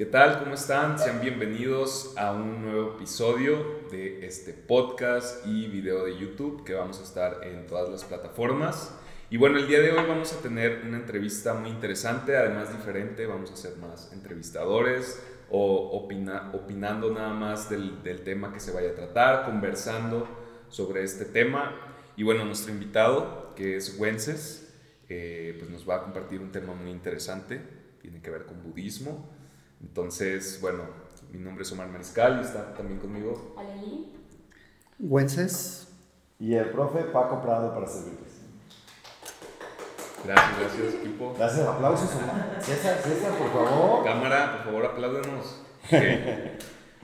¿Qué tal? ¿Cómo están? Sean bienvenidos a un nuevo episodio de este podcast y video de YouTube que vamos a estar en todas las plataformas. Y bueno, el día de hoy vamos a tener una entrevista muy interesante, además diferente, vamos a ser más entrevistadores o opinando nada más del, del tema que se vaya a tratar, conversando sobre este tema. Y bueno, nuestro invitado, que es Wences, eh, pues nos va a compartir un tema muy interesante, tiene que ver con budismo. Entonces, bueno, mi nombre es Omar Mariscal y está también conmigo. Aleli. Wences. Y el profe Paco Prado para servirles. Gracias, gracias equipo. Gracias, aplausos Omar. César, César, por favor. Cámara, por favor, apláudenos.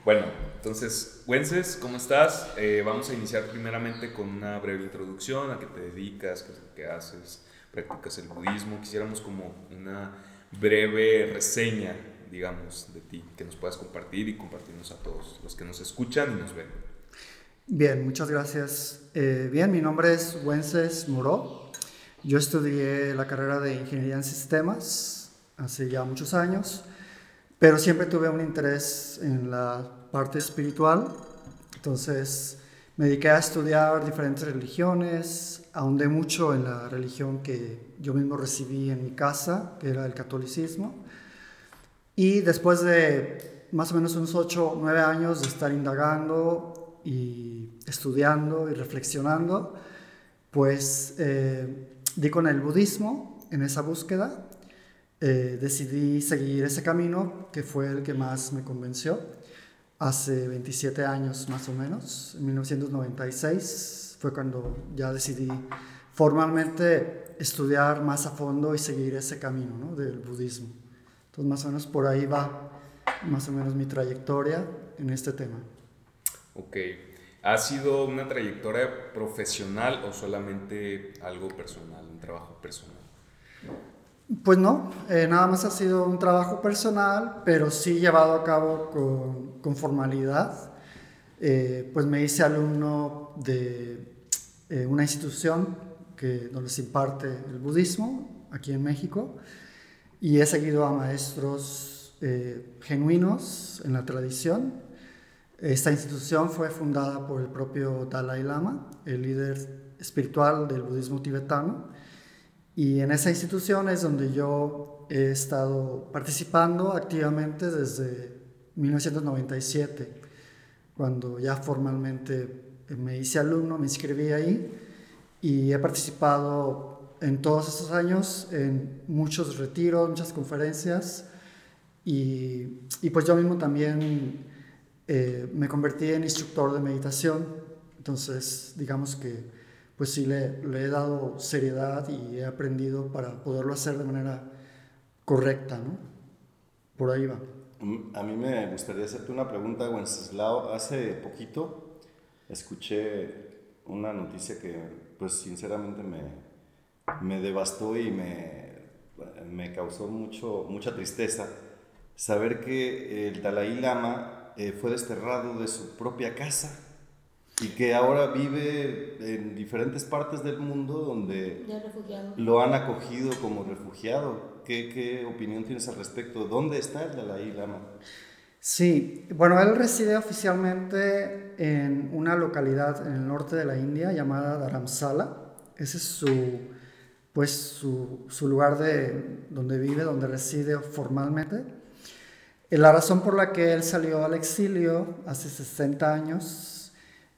bueno, entonces, Wences, ¿cómo estás? Eh, vamos a iniciar primeramente con una breve introducción a qué te dedicas, qué, qué haces, practicas el budismo. Quisiéramos como una breve reseña digamos, de ti, que nos puedas compartir y compartirnos a todos los que nos escuchan y nos ven. Bien, muchas gracias. Eh, bien, mi nombre es Wences Muro. Yo estudié la carrera de Ingeniería en Sistemas hace ya muchos años, pero siempre tuve un interés en la parte espiritual. Entonces me dediqué a estudiar diferentes religiones, ahondé mucho en la religión que yo mismo recibí en mi casa, que era el catolicismo. Y después de más o menos unos 8 o 9 años de estar indagando y estudiando y reflexionando, pues eh, di con el budismo en esa búsqueda. Eh, decidí seguir ese camino que fue el que más me convenció hace 27 años más o menos, en 1996 fue cuando ya decidí formalmente estudiar más a fondo y seguir ese camino ¿no? del budismo. Entonces, más o menos por ahí va más o menos mi trayectoria en este tema. Ok. ¿Ha sido una trayectoria profesional o solamente algo personal, un trabajo personal? Pues no, eh, nada más ha sido un trabajo personal, pero sí llevado a cabo con, con formalidad. Eh, pues me hice alumno de eh, una institución que, donde se imparte el budismo, aquí en México y he seguido a maestros eh, genuinos en la tradición. Esta institución fue fundada por el propio Dalai Lama, el líder espiritual del budismo tibetano, y en esa institución es donde yo he estado participando activamente desde 1997, cuando ya formalmente me hice alumno, me inscribí ahí y he participado en todos esos años en muchos retiros, muchas conferencias y, y pues yo mismo también eh, me convertí en instructor de meditación, entonces digamos que pues sí le, le, he dado seriedad y he aprendido para poderlo hacer de manera correcta, ¿no? Por ahí va. A mí me gustaría hacerte una pregunta, Wenceslao. Hace poquito escuché una noticia que pues sinceramente me, me devastó y me, me causó mucho, mucha tristeza saber que el Dalai Lama eh, fue desterrado de su propia casa y que ahora vive en diferentes partes del mundo donde lo han acogido como refugiado. ¿Qué, ¿Qué, opinión tienes al respecto? ¿Dónde está el Dalai Lama? Sí, bueno, él reside oficialmente en una localidad en el norte de la India llamada Dharamsala. Ese es su, pues su, su, lugar de donde vive, donde reside formalmente. Y la razón por la que él salió al exilio hace 60 años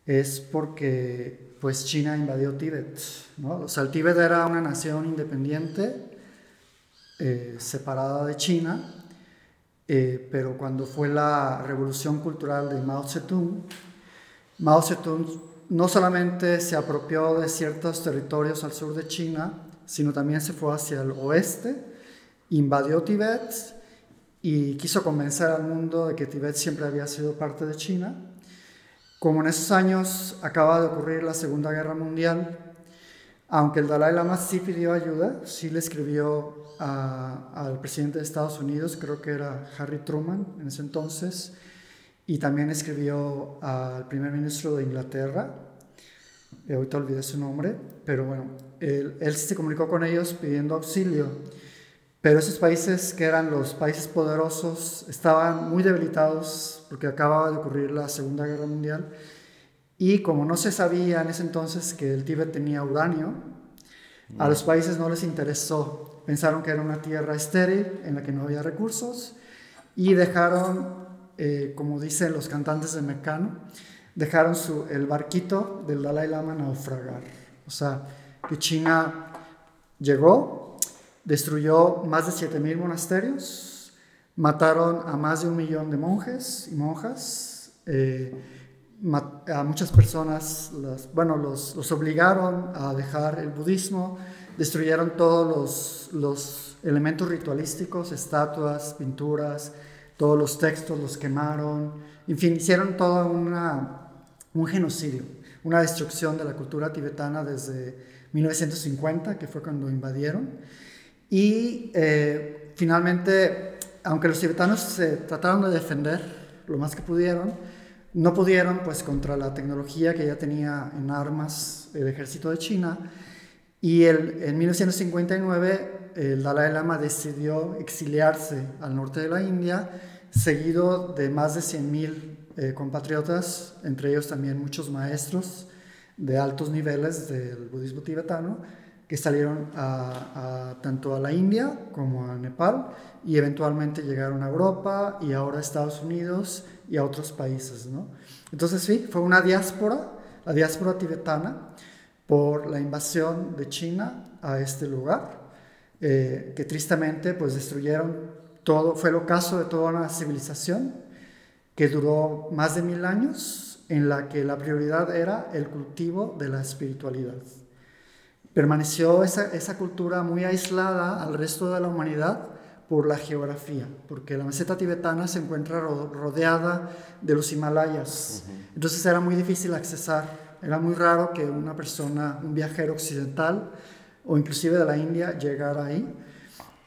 es porque pues China invadió Tíbet. ¿no? O sea, el Tíbet era una nación independiente, eh, separada de China, eh, pero cuando fue la revolución cultural de Mao Zedong, Mao Zedong no solamente se apropió de ciertos territorios al sur de China, sino también se fue hacia el oeste, invadió Tibet y quiso convencer al mundo de que Tibet siempre había sido parte de China. Como en esos años acaba de ocurrir la Segunda Guerra Mundial, aunque el Dalai Lama sí pidió ayuda, sí le escribió al presidente de Estados Unidos, creo que era Harry Truman en ese entonces, y también escribió al primer ministro de Inglaterra, eh, ahorita olvidé su nombre, pero bueno, él, él, se comunicó con ellos pidiendo auxilio. Pero esos países que eran los países poderosos estaban muy debilitados porque acababa de ocurrir la Segunda Guerra Mundial y como no se sabía en ese entonces que el Tíbet tenía uranio, a los países no les interesó. Pensaron que era una tierra estéril en la que no había recursos y dejaron, eh, como dicen los cantantes de Mecano, dejaron su, el barquito del Dalai Lama naufragar. O sea, que China llegó, destruyó más de 7.000 monasterios, mataron a más de un millón de monjes y monjas, eh, a muchas personas, bueno, los, los, obligaron a dejar el budismo, destruyeron todos los, los elementos ritualísticos, estatuas, pinturas, todos los textos los quemaron, en fin, hicieron todo una, un genocidio, una destrucción de la cultura tibetana desde 1950, que fue cuando invadieron. Y eh, finalmente, aunque los tibetanos se trataron de defender lo más que pudieron, no pudieron pues contra la tecnología que ya tenía en armas el ejército de China y el, en 1959 el Dalai Lama decidió exiliarse al norte de la India seguido de más de 100.000 eh, compatriotas, entre ellos también muchos maestros de altos niveles del budismo tibetano que salieron a, tanto a la India como a Nepal y eventualmente llegaron a Europa y ahora a Estados Unidos y a otros países. ¿no? Entonces sí, fue una diáspora, la diáspora tibetana, por la invasión de China a este lugar, eh, que tristemente pues destruyeron todo, fue el ocaso de toda una civilización que duró más de mil años, en la que la prioridad era el cultivo de la espiritualidad. Permaneció esa, esa cultura muy aislada al resto de la humanidad por la geografía, porque la meseta tibetana se encuentra rodeada de los Himalayas. Entonces era muy difícil accesar, era muy raro que una persona, un viajero occidental o inclusive de la India llegara ahí.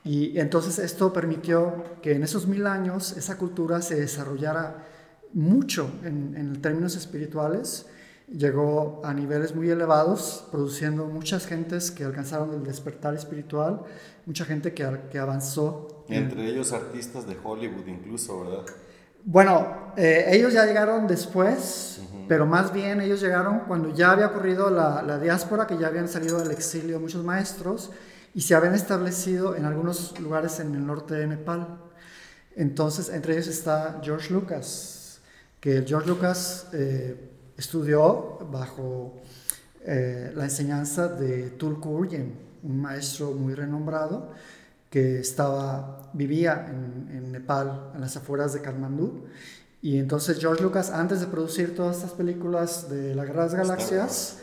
Y entonces esto permitió que en esos mil años esa cultura se desarrollara mucho en, en términos espirituales llegó a niveles muy elevados, produciendo muchas gentes que alcanzaron el despertar espiritual, mucha gente que, que avanzó. Entre ellos artistas de Hollywood incluso, ¿verdad? Bueno, eh, ellos ya llegaron después, pero más bien ellos llegaron cuando ya había ocurrido la, la, diáspora, que ya habían salido del exilio muchos maestros y se habían establecido en algunos lugares en el norte de Nepal. Entonces, entre ellos está George Lucas, que George Lucas... Eh, Estudió bajo eh, la enseñanza de Tulku Urgen, un maestro muy renombrado que estaba, vivía en, Nepal, en las afueras de Kathmandú. Y entonces George Lucas, antes de producir todas estas películas de la Guerra de las Galaxias,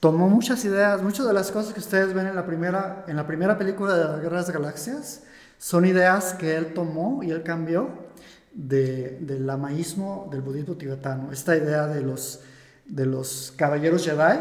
tomó muchas ideas, muchas de las cosas que ustedes ven en la primera, en la primera película de las Guerras de las Galaxias, son ideas que él tomó y él cambió de, del lamaísmo del budismo tibetano. Esta idea de los de los caballeros Jedi,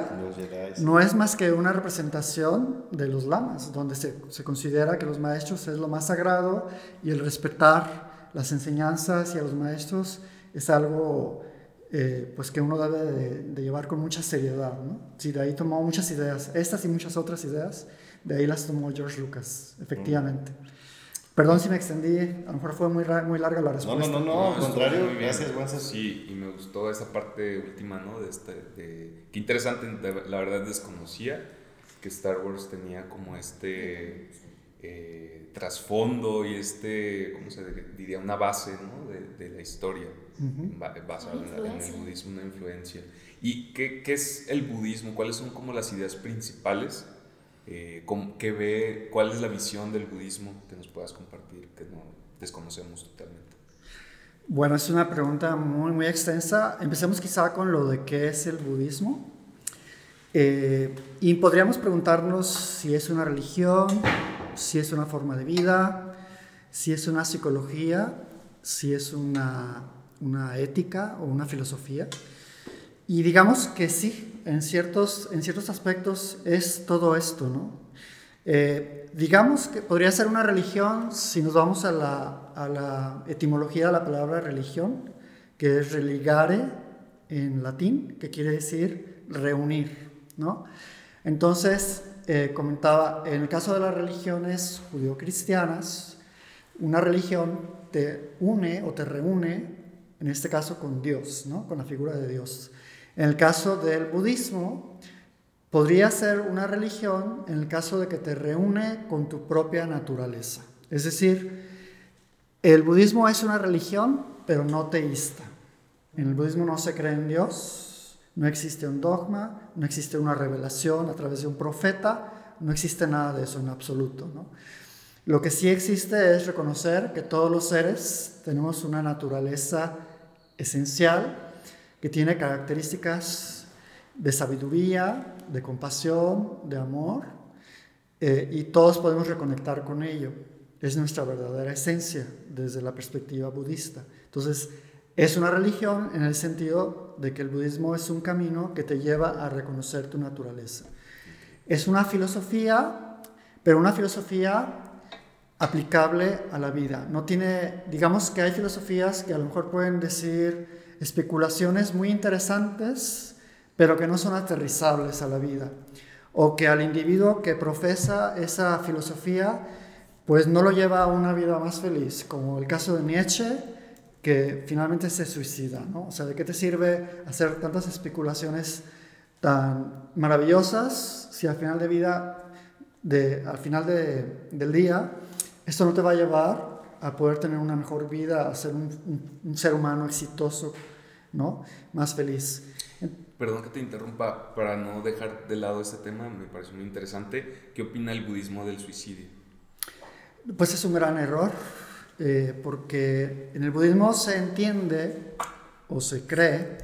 no es más que una representación de los lamas, donde se, se, considera que los maestros es lo más sagrado y el respetar las enseñanzas y a los maestros es algo eh, pues que uno debe de, llevar con mucha seriedad. ¿no? Sí, de ahí tomó muchas ideas, estas y muchas otras ideas, de ahí las tomó George Lucas, efectivamente. Perdón si me extendí, a lo mejor fue muy, muy larga la respuesta. No, no, no, al contrario, gracias, gracias. Sí, y me gustó esa parte última, ¿no? De este, de, qué interesante, la verdad desconocía que Star Wars tenía como este eh, trasfondo y este, ¿cómo se diría? Una base, ¿no? De, de la historia, basada en, en, el budismo, una influencia. ¿Y qué, qué es el budismo? ¿Cuáles son como las ideas principales? eh, qué ve, cuál es la visión del budismo que nos puedas compartir, que no desconocemos totalmente. Bueno, es una pregunta muy, muy extensa. Empecemos quizá con lo de qué es el budismo. Eh, y podríamos preguntarnos si es una religión, si es una forma de vida, si es una psicología, si es una, una ética o una filosofía. Y digamos que sí, en ciertos, en ciertos aspectos es todo esto, ¿no? Eh, digamos que podría ser una religión si nos vamos a la, etimología de la palabra religión, que es religare en latín, que quiere decir reunir, ¿no? Entonces, eh, comentaba, en el caso de las religiones judío-cristianas, una religión te une o te reúne, en este caso con Dios, ¿no? con la figura de Dios. En el caso del budismo, podría ser una religión en el caso de que te reúne con tu propia naturaleza. Es decir, el budismo es una religión, pero no teísta. En el budismo no se cree en Dios, no existe un dogma, no existe una revelación a través de un profeta, no existe nada de eso en absoluto. Lo que sí existe es reconocer que todos los seres tenemos una naturaleza esencial que tiene características de sabiduría, de compasión, de amor, eh, y todos podemos reconectar con ello. Es nuestra verdadera esencia desde la perspectiva budista. Entonces, es una religión en el sentido de que el budismo es un camino que te lleva a reconocer tu naturaleza. Es una filosofía, pero una filosofía aplicable a la vida. No tiene, digamos que hay filosofías que a lo mejor pueden decir especulaciones muy interesantes, pero que no son aterrizables a la vida. O que al individuo que profesa esa filosofía, pues no lo lleva a una vida más feliz, como el caso de Nietzsche, que finalmente se suicida, ¿no? O sea, ¿de qué te sirve hacer tantas especulaciones tan maravillosas si al final de vida, de, al final del día, esto no te va a llevar a poder tener una mejor vida, a ser un, ser humano exitoso, ¿no? Más feliz. Perdón que te interrumpa, para no dejar de lado este tema, me parece muy interesante. ¿Qué opina el budismo del suicidio? Pues es un gran error. Eh, porque en el budismo se entiende o se cree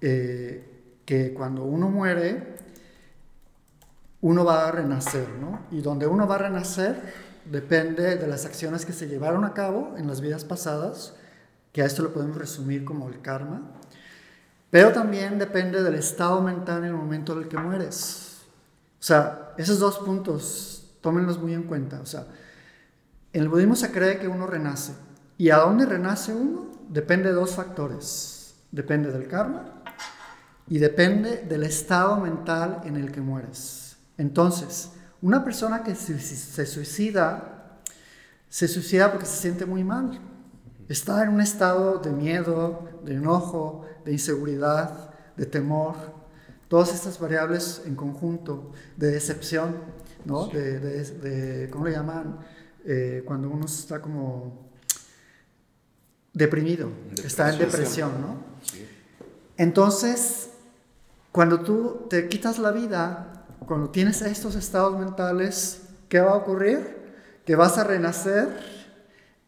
eh, que cuando uno muere, uno va a renacer, ¿no? Y donde uno va a renacer depende de las acciones que se llevaron a cabo en las vidas pasadas, que a esto lo podemos resumir como el karma, pero también depende del estado mental en el momento en el que mueres. O sea, esos dos puntos, tómenlos muy en cuenta. O sea, en el budismo se cree que uno renace. ¿Y a dónde renace uno? Depende de dos factores. Depende del karma y depende del estado mental en el que mueres. Entonces, una persona que se suicida, se suicida porque se siente muy mal. Está en un estado de miedo, de enojo, de inseguridad, de temor. Todas estas variables en conjunto, de decepción, ¿no? De, de ¿cómo le llaman? Eh, cuando uno está como deprimido, está en depresión, ¿no? Entonces, cuando tú te quitas la vida, cuando tienes estos estados mentales, ¿qué va a ocurrir? Que vas a renacer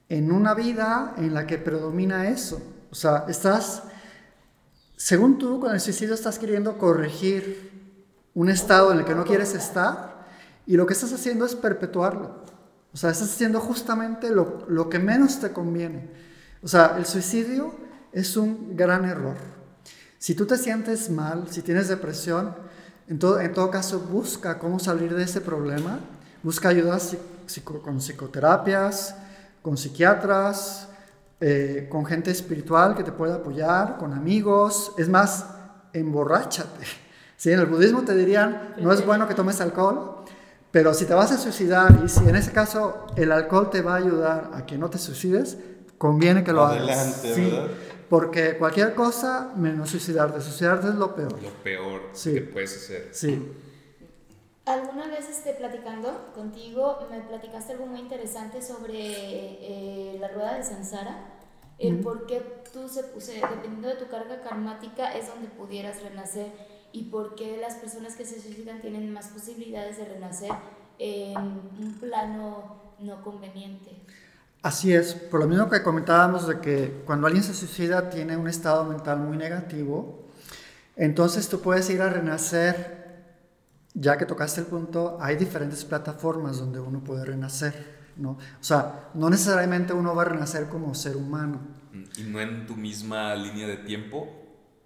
en una vida en la que predomina eso. O sea, estás, según tú, con el suicidio estás queriendo corregir un estado en el que no quieres estar y lo que estás haciendo es perpetuarlo. O sea, estás haciendo justamente lo, lo que menos te conviene. O sea, el suicidio es un gran error. Si tú te sientes mal, si tienes depresión, en todo, en todo caso busca cómo salir de ese problema. Busca ayuda con psicoterapias, con psiquiatras, eh, con gente espiritual que te pueda apoyar, con amigos. Es más, emborráchate. ¿Sí? En el budismo te dirían, no es bueno que tomes alcohol, pero si te vas a suicidar y si en ese caso el alcohol te va a ayudar a que no te suicides, conviene que lo hagas. Sí, porque cualquier cosa menos suicidarte. Suicidarte es lo peor. Lo peor que puedes hacer. Sí. Alguna vez esté platicando contigo, me platicaste algo muy interesante sobre eh, la rueda de Sansara, el por qué tú se puse, dependiendo de tu carga karmática, es donde pudieras renacer y por qué las personas que se suicidan tienen más posibilidades de renacer en un plano no conveniente. Así es, por lo mismo que comentábamos de que cuando alguien se suicida tiene un estado mental muy negativo, entonces tú puedes ir a renacer, ya que tocaste el punto, hay diferentes plataformas donde uno puede renacer, ¿no? O sea, no necesariamente uno va a renacer como ser humano. ¿Y no en tu misma línea de tiempo?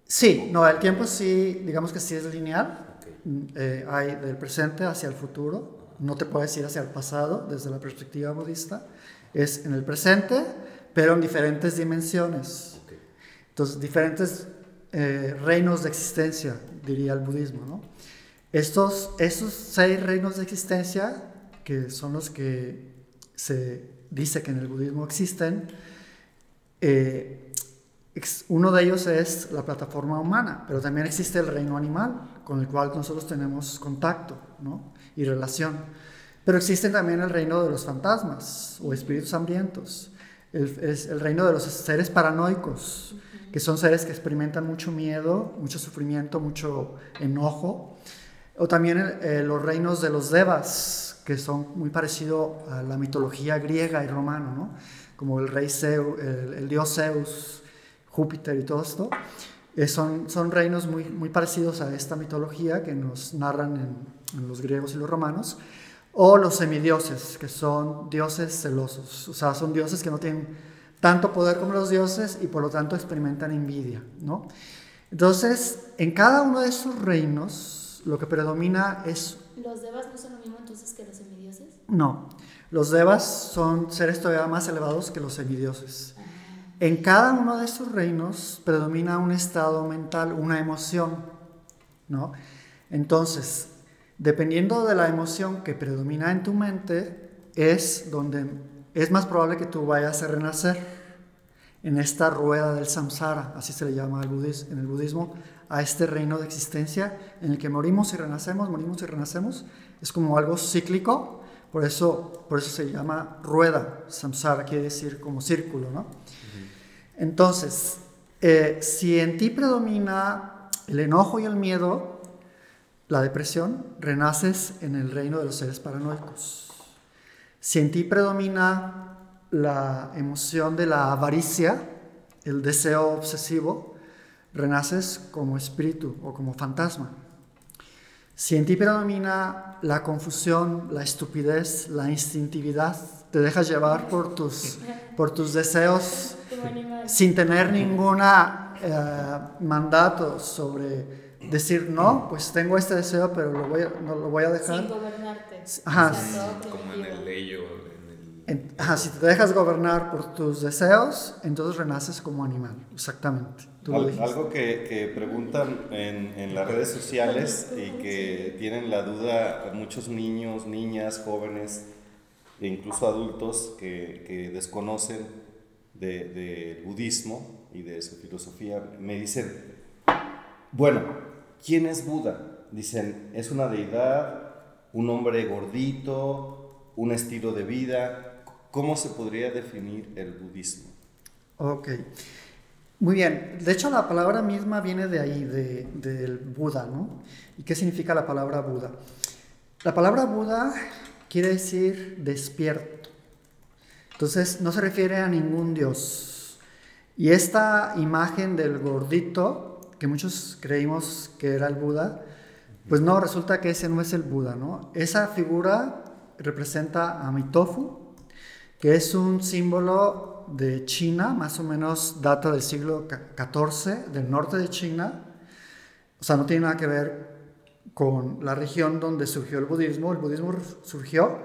Sí, no, el tiempo sí, digamos que sí es lineal. Eh, hay del presente hacia el futuro. No te puedes ir hacia el pasado desde la perspectiva budista. Es en el presente, pero en diferentes dimensiones. Entonces, diferentes eh, reinos de existencia, diría el budismo. ¿no? Estos, estos seis reinos de existencia, que son los que se dice que en el budismo existen, eh, uno de ellos es la plataforma humana, pero también existe el reino animal, con el cual nosotros tenemos contacto ¿no? y relación. Pero existe también el reino de los fantasmas o espíritus hambrientos, el, es el reino de los seres paranoicos, que son seres que experimentan mucho miedo, mucho sufrimiento, mucho enojo. O también eh, los reinos de los devas, que son muy parecidos a la mitología griega y romana, ¿no? como el rey Zeus, el dios Zeus, Júpiter y todo esto, eh, son, son reinos muy, muy parecidos a esta mitología que nos narran los griegos y los romanos, o los semidioses, que son dioses celosos, o sea, son dioses que no tienen tanto poder como los dioses y por lo tanto experimentan envidia, ¿no? Entonces, en cada uno de esos reinos, lo que predomina es... ¿Los devas no son lo mismo entonces que los semidioses? No, los devas son seres todavía más elevados que los semidioses. En cada uno de esos reinos predomina un estado mental, una emoción, ¿no? Entonces, dependiendo de la emoción que predomina en tu mente, es donde es más probable que tú vayas a renacer en esta rueda del samsara, así se le llama en el budismo, a este reino de existencia en el que morimos y renacemos, morimos y renacemos. Es como algo cíclico, por eso, por eso se llama rueda, samsara quiere decir como círculo, ¿no? Entonces, eh, si en ti predomina el enojo y el miedo, la depresión, renaces en el reino de los seres paranoicos. Si en ti predomina la emoción de la avaricia, el deseo obsesivo, renaces como espíritu o como fantasma. Si en ti predomina la confusión, la estupidez, la instintividad, te dejas llevar por tus, por tus deseos sin tener ninguna eh, mandato sobre decir no, pues tengo este deseo, pero lo voy no lo voy a dejar. Sin gobernarte. Ajá. como en el ley ajá, si te dejas gobernar por tus deseos, entonces renaces como animal, exactamente. algo que, que preguntan en, en, las redes sociales y que tienen la duda muchos niños, niñas, jóvenes e incluso adultos que, que desconocen del de budismo y de su filosofía, me dicen, bueno, ¿quién es Buda? Dicen, es una deidad, un hombre gordito, un estilo de vida. ¿Cómo se podría definir el budismo? Ok. Muy bien. De hecho, la palabra misma viene de ahí, de, del Buda, ¿no? ¿Y qué significa la palabra Buda? La palabra Buda quiere decir despierto. Entonces no se refiere a ningún dios. Y esta imagen del gordito, que muchos creímos que era el Buda, pues no, resulta que ese no es el Buda, ¿no? Esa figura representa a Mitofu, que es un símbolo de China, más o menos data del siglo XIV, del norte de China. O sea, no tiene nada que ver con la región donde surgió el budismo. El budismo surgió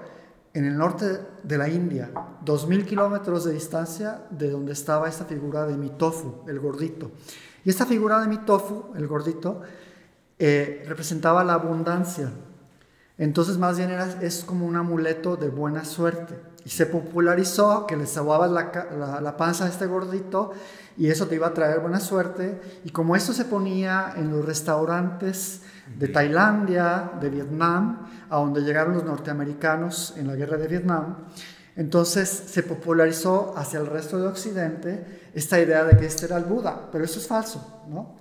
en el norte de la India, 2.000 kilómetros de distancia de donde estaba esta figura de Mitofu, el gordito. Y esta figura de Mitofu, el gordito, eh, representaba la abundancia. Entonces más bien era, es como un amuleto de buena suerte. Y se popularizó que le sababas la, la, panza a este gordito y eso te iba a traer buena suerte. Y como esto se ponía en los restaurantes de Tailandia, de Vietnam, a donde llegaron los norteamericanos en la guerra de Vietnam, entonces se popularizó hacia el resto de Occidente esta idea de que este era el Buda, pero eso es falso, ¿no?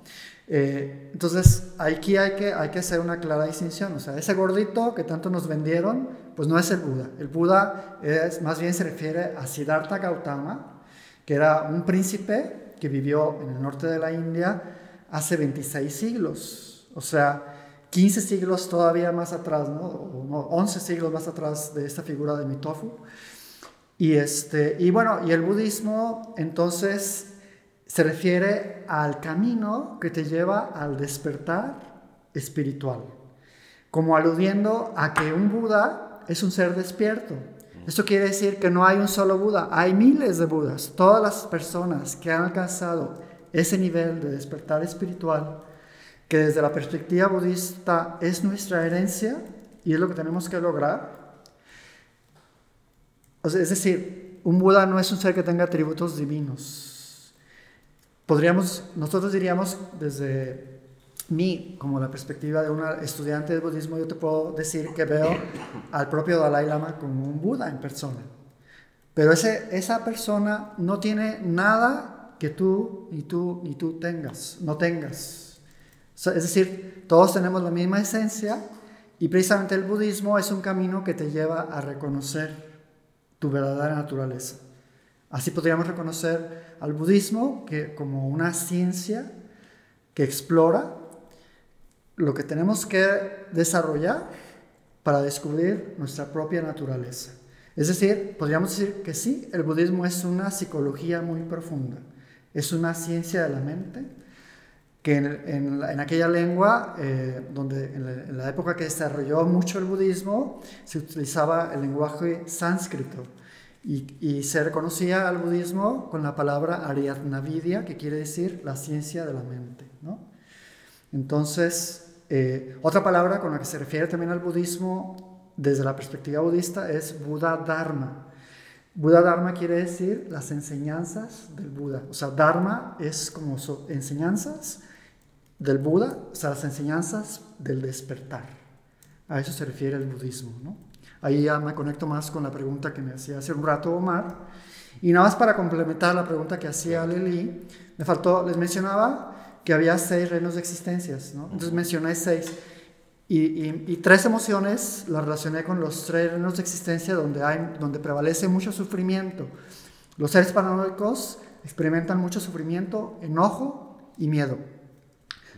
Eh, entonces aquí hay que, hay que hacer una clara distinción, o sea, ese gordito que tanto nos vendieron, pues no es el Buda, el Buda es, más bien se refiere a Siddhartha Gautama, que era un príncipe que vivió en el norte de la India hace 26 siglos, o sea, 15 siglos todavía más atrás, ¿no? O 11 siglos más atrás de esta figura de Mitofu. Y, este, y bueno, y el budismo entonces se refiere al camino que te lleva al despertar espiritual, como aludiendo a que un Buda es un ser despierto. Esto quiere decir que no hay un solo Buda, hay miles de Budas. Todas las personas que han alcanzado ese nivel de despertar espiritual que desde la perspectiva budista es nuestra herencia y es lo que tenemos que lograr. O sea, es decir, un Buda no es un ser que tenga atributos divinos. Podríamos, nosotros diríamos desde mí, como la perspectiva de una estudiante de budismo, yo te puedo decir que veo al propio Dalai Lama como un Buda en persona. Pero ese, esa persona no tiene nada que tú y tú y tú tengas, no tengas. Es decir, todos tenemos la misma esencia y precisamente el budismo es un camino que te lleva a reconocer tu verdadera naturaleza. Así podríamos reconocer al budismo como una ciencia que explora lo que tenemos que desarrollar para descubrir nuestra propia naturaleza. Es decir, podríamos decir que sí, el budismo es una psicología muy profunda, es una ciencia de la mente, que en, aquella lengua, eh, donde en la, época que desarrolló mucho el budismo, se utilizaba el lenguaje sánscrito y, y, se reconocía al budismo con la palabra Aryatnavidya, que quiere decir la ciencia de la mente. ¿no? Entonces, eh, otra palabra con la que se refiere también al budismo desde la perspectiva budista es Buda Dharma. Buda Dharma quiere decir las enseñanzas del Buda. O sea, Dharma es como enseñanzas del Buda, o sea, las enseñanzas del despertar. A eso se refiere el budismo. ¿no? Ahí ya me conecto más con la pregunta que me hacía hace un rato Omar. Y nada más para complementar la pregunta que hacía Leli, me faltó, les mencionaba que había seis reinos de existencias, ¿no? Entonces mencioné seis. Y, tres emociones las relacioné con los tres reinos de existencia donde, hay, donde prevalece mucho sufrimiento. Los seres paranoicos experimentan mucho sufrimiento, enojo y miedo.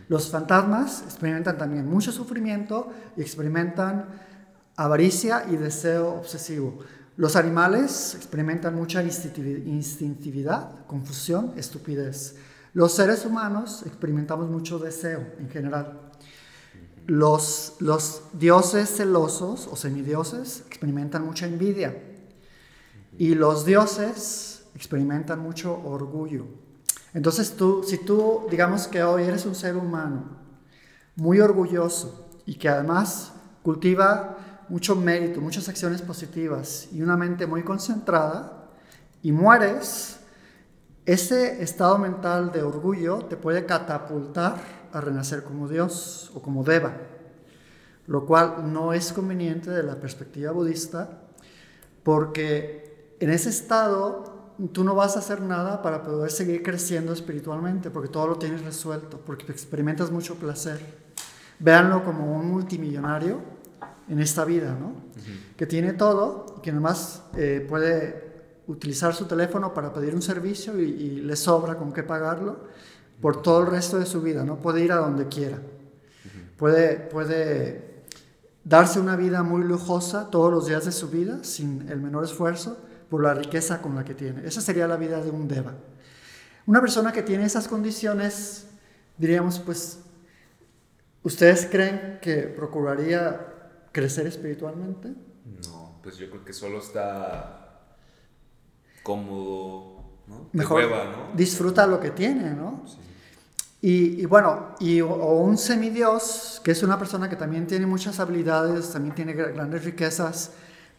Los fantasmas experimentan también mucho sufrimiento y experimentan avaricia y deseo obsesivo. Los animales experimentan mucha instintividad, confusión, estupidez. Los seres humanos experimentamos mucho deseo en general. Los, dioses celosos o semidioses experimentan mucha envidia. Y los dioses experimentan mucho orgullo. Entonces tú, si tú digamos que hoy eres un ser humano muy orgulloso y que además cultiva mucho mérito, muchas acciones positivas y una mente muy concentrada y mueres, ese estado mental de orgullo te puede catapultar a renacer como Dios o como Deva, lo cual no es conveniente de la perspectiva budista, porque en ese estado tú no vas a hacer nada para poder seguir creciendo espiritualmente, porque todo lo tienes resuelto, porque experimentas mucho placer. Véanlo como un multimillonario en esta vida, ¿no? Que tiene todo, que además eh, puede utilizar su teléfono para pedir un servicio y, le sobra con qué pagarlo por todo el resto de su vida, ¿no? Puede ir a donde quiera. Puede, puede darse una vida muy lujosa todos los días de su vida sin el menor esfuerzo por la riqueza con la que tiene. Esa sería la vida de un deva. Una persona que tiene esas condiciones, diríamos, pues, ¿ustedes creen que procuraría crecer espiritualmente? No, pues yo creo que solo está cómodo, ¿no? Mejor disfruta lo que tiene, ¿no? Y, bueno, y, o un semidios, que es una persona que también tiene muchas habilidades, también tiene grandes riquezas,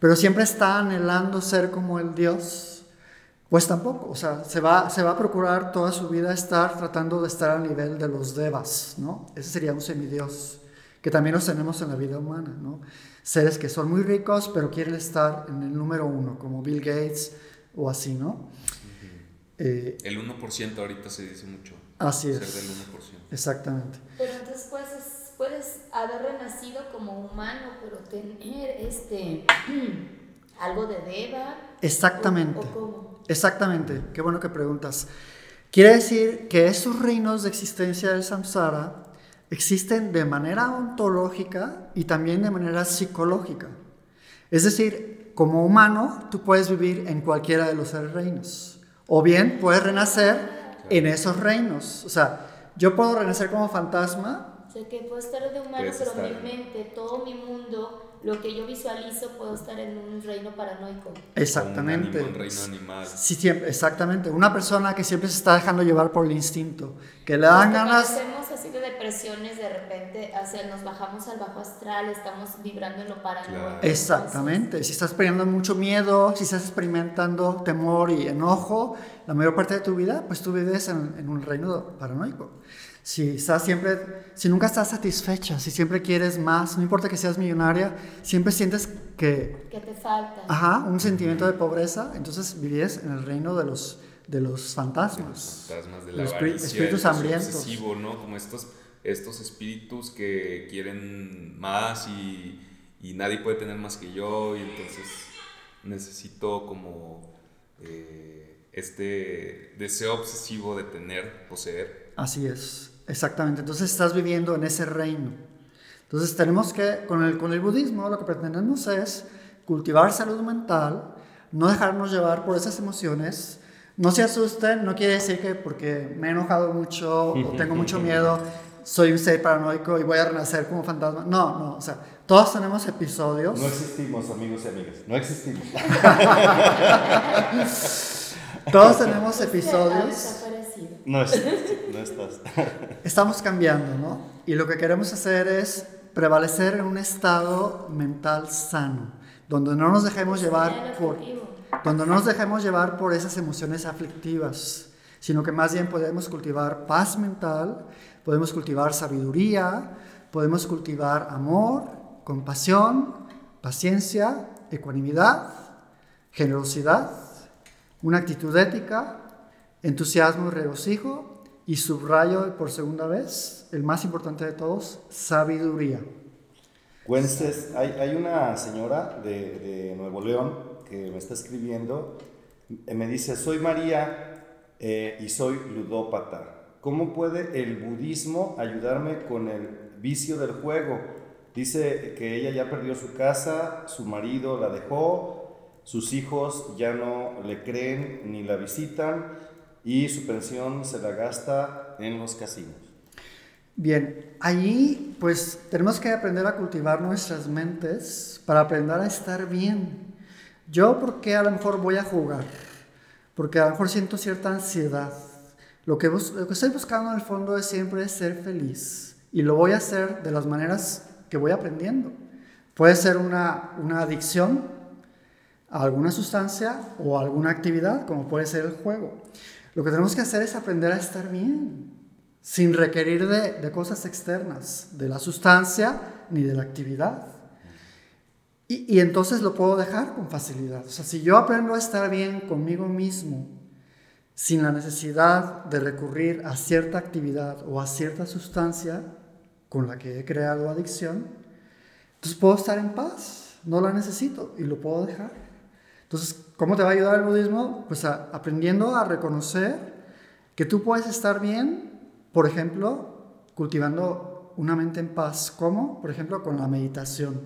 pero siempre está anhelando ser como el Dios, pues tampoco, o sea, se va, se va a procurar toda su vida estar tratando de estar al nivel de los devas, ¿no? Ese sería un semidios, que también los tenemos en la vida humana, ¿no? Seres que son muy ricos, pero quieren estar en el número uno, como Bill Gates, o así, ¿no? Eh, el 1% ahorita se dice mucho. Así es. Ser del 1%. Exactamente. Pero entonces puedes, puedes haber renacido como humano, pero tener este algo de deva. Exactamente. Exactamente. Qué bueno que preguntas. Quiere decir que esos reinos de existencia del samsara existen de manera ontológica y también de manera psicológica. Es decir, como humano, tú puedes vivir en cualquiera de los seres reinos. O bien puedes renacer en esos reinos. O sea, yo puedo renacer como fantasma. O sea, que puedo estar de humano, pero mi mente, todo mi mundo, lo que yo visualizo, puedo estar en un reino paranoico. Exactamente. Un, reino animal. Sí, siempre, exactamente. Una persona que siempre se está dejando llevar por el instinto, que le dan ganas... así de depresiones de repente, hacia nos bajamos al bajo astral, estamos vibrando en lo paranoico. Exactamente, si estás experimentando mucho miedo, si estás experimentando temor y enojo, la mayor parte de tu vida, pues tú vives en, en un reino paranoico. Si estás siempre, si nunca estás satisfecha, si siempre quieres más, no importa que seas millonaria, siempre sientes que... Que te falta. Ajá, un sentimiento de pobreza, entonces vivías en el reino de los, de los fantasmas. De los fantasmas de la Los avaricia, espíritus hambrientos. obsesivo, ¿no? Como estos, estos espíritus que quieren más y, y nadie puede tener más que yo y entonces necesito como eh, este deseo obsesivo de tener, poseer. Así es, exactamente. Entonces estás viviendo en ese reino. Entonces tenemos que, con el, con el budismo, lo que pretendemos es cultivar salud mental, no dejarnos llevar por esas emociones. No se asusten, no quiere decir que porque me he enojado mucho o tengo mucho miedo, soy un ser paranoico y voy a renacer como fantasma. No, no, o sea, todos tenemos episodios. No existimos, amigos y amigas. No existimos. Todos tenemos episodios. No existes. No estás. Estamos cambiando, ¿no? Y lo que queremos hacer es prevalecer en un estado mental sano, donde no nos dejemos llevar por, donde no nos dejemos llevar por esas emociones aflictivas, sino que más bien podemos cultivar paz mental, podemos cultivar sabiduría, podemos cultivar amor, compasión, paciencia, ecuanimidad, generosidad, una actitud ética, entusiasmo y regocijo, y subrayo por segunda vez, el más importante de todos, sabiduría. Wences, hay, hay una señora de, de Nuevo León que me está escribiendo. eh, Me dice, soy María eh, y soy ludópata. ¿Cómo puede el budismo ayudarme con el vicio del juego? Dice que ella ya perdió su casa, su marido la dejó, sus hijos ya no le creen ni la visitan y su pensión se la gasta en los casinos. Bien, allí pues tenemos que aprender a cultivar nuestras mentes para aprender a estar bien. Yo porque a lo mejor voy a jugar, porque a lo mejor siento cierta ansiedad. Lo que, bus- lo que estoy buscando en el fondo es siempre ser feliz y lo voy a hacer de las maneras que voy aprendiendo. Puede ser una, una adicción a alguna sustancia o a alguna actividad, como puede ser el juego. Lo que tenemos que hacer es aprender a estar bien, sin requerir de, cosas externas, de la sustancia ni de la actividad. Y, y entonces lo puedo dejar con facilidad. O sea, si yo aprendo a estar bien conmigo mismo, sin la necesidad de recurrir a cierta actividad o a cierta sustancia con la que he creado adicción, entonces puedo estar en paz, no la necesito y lo puedo dejar. Entonces, ¿cómo te va a ayudar el budismo? Pues a- aprendiendo a reconocer que tú puedes estar bien, por ejemplo, cultivando una mente en paz. ¿Cómo? Por ejemplo, con la meditación.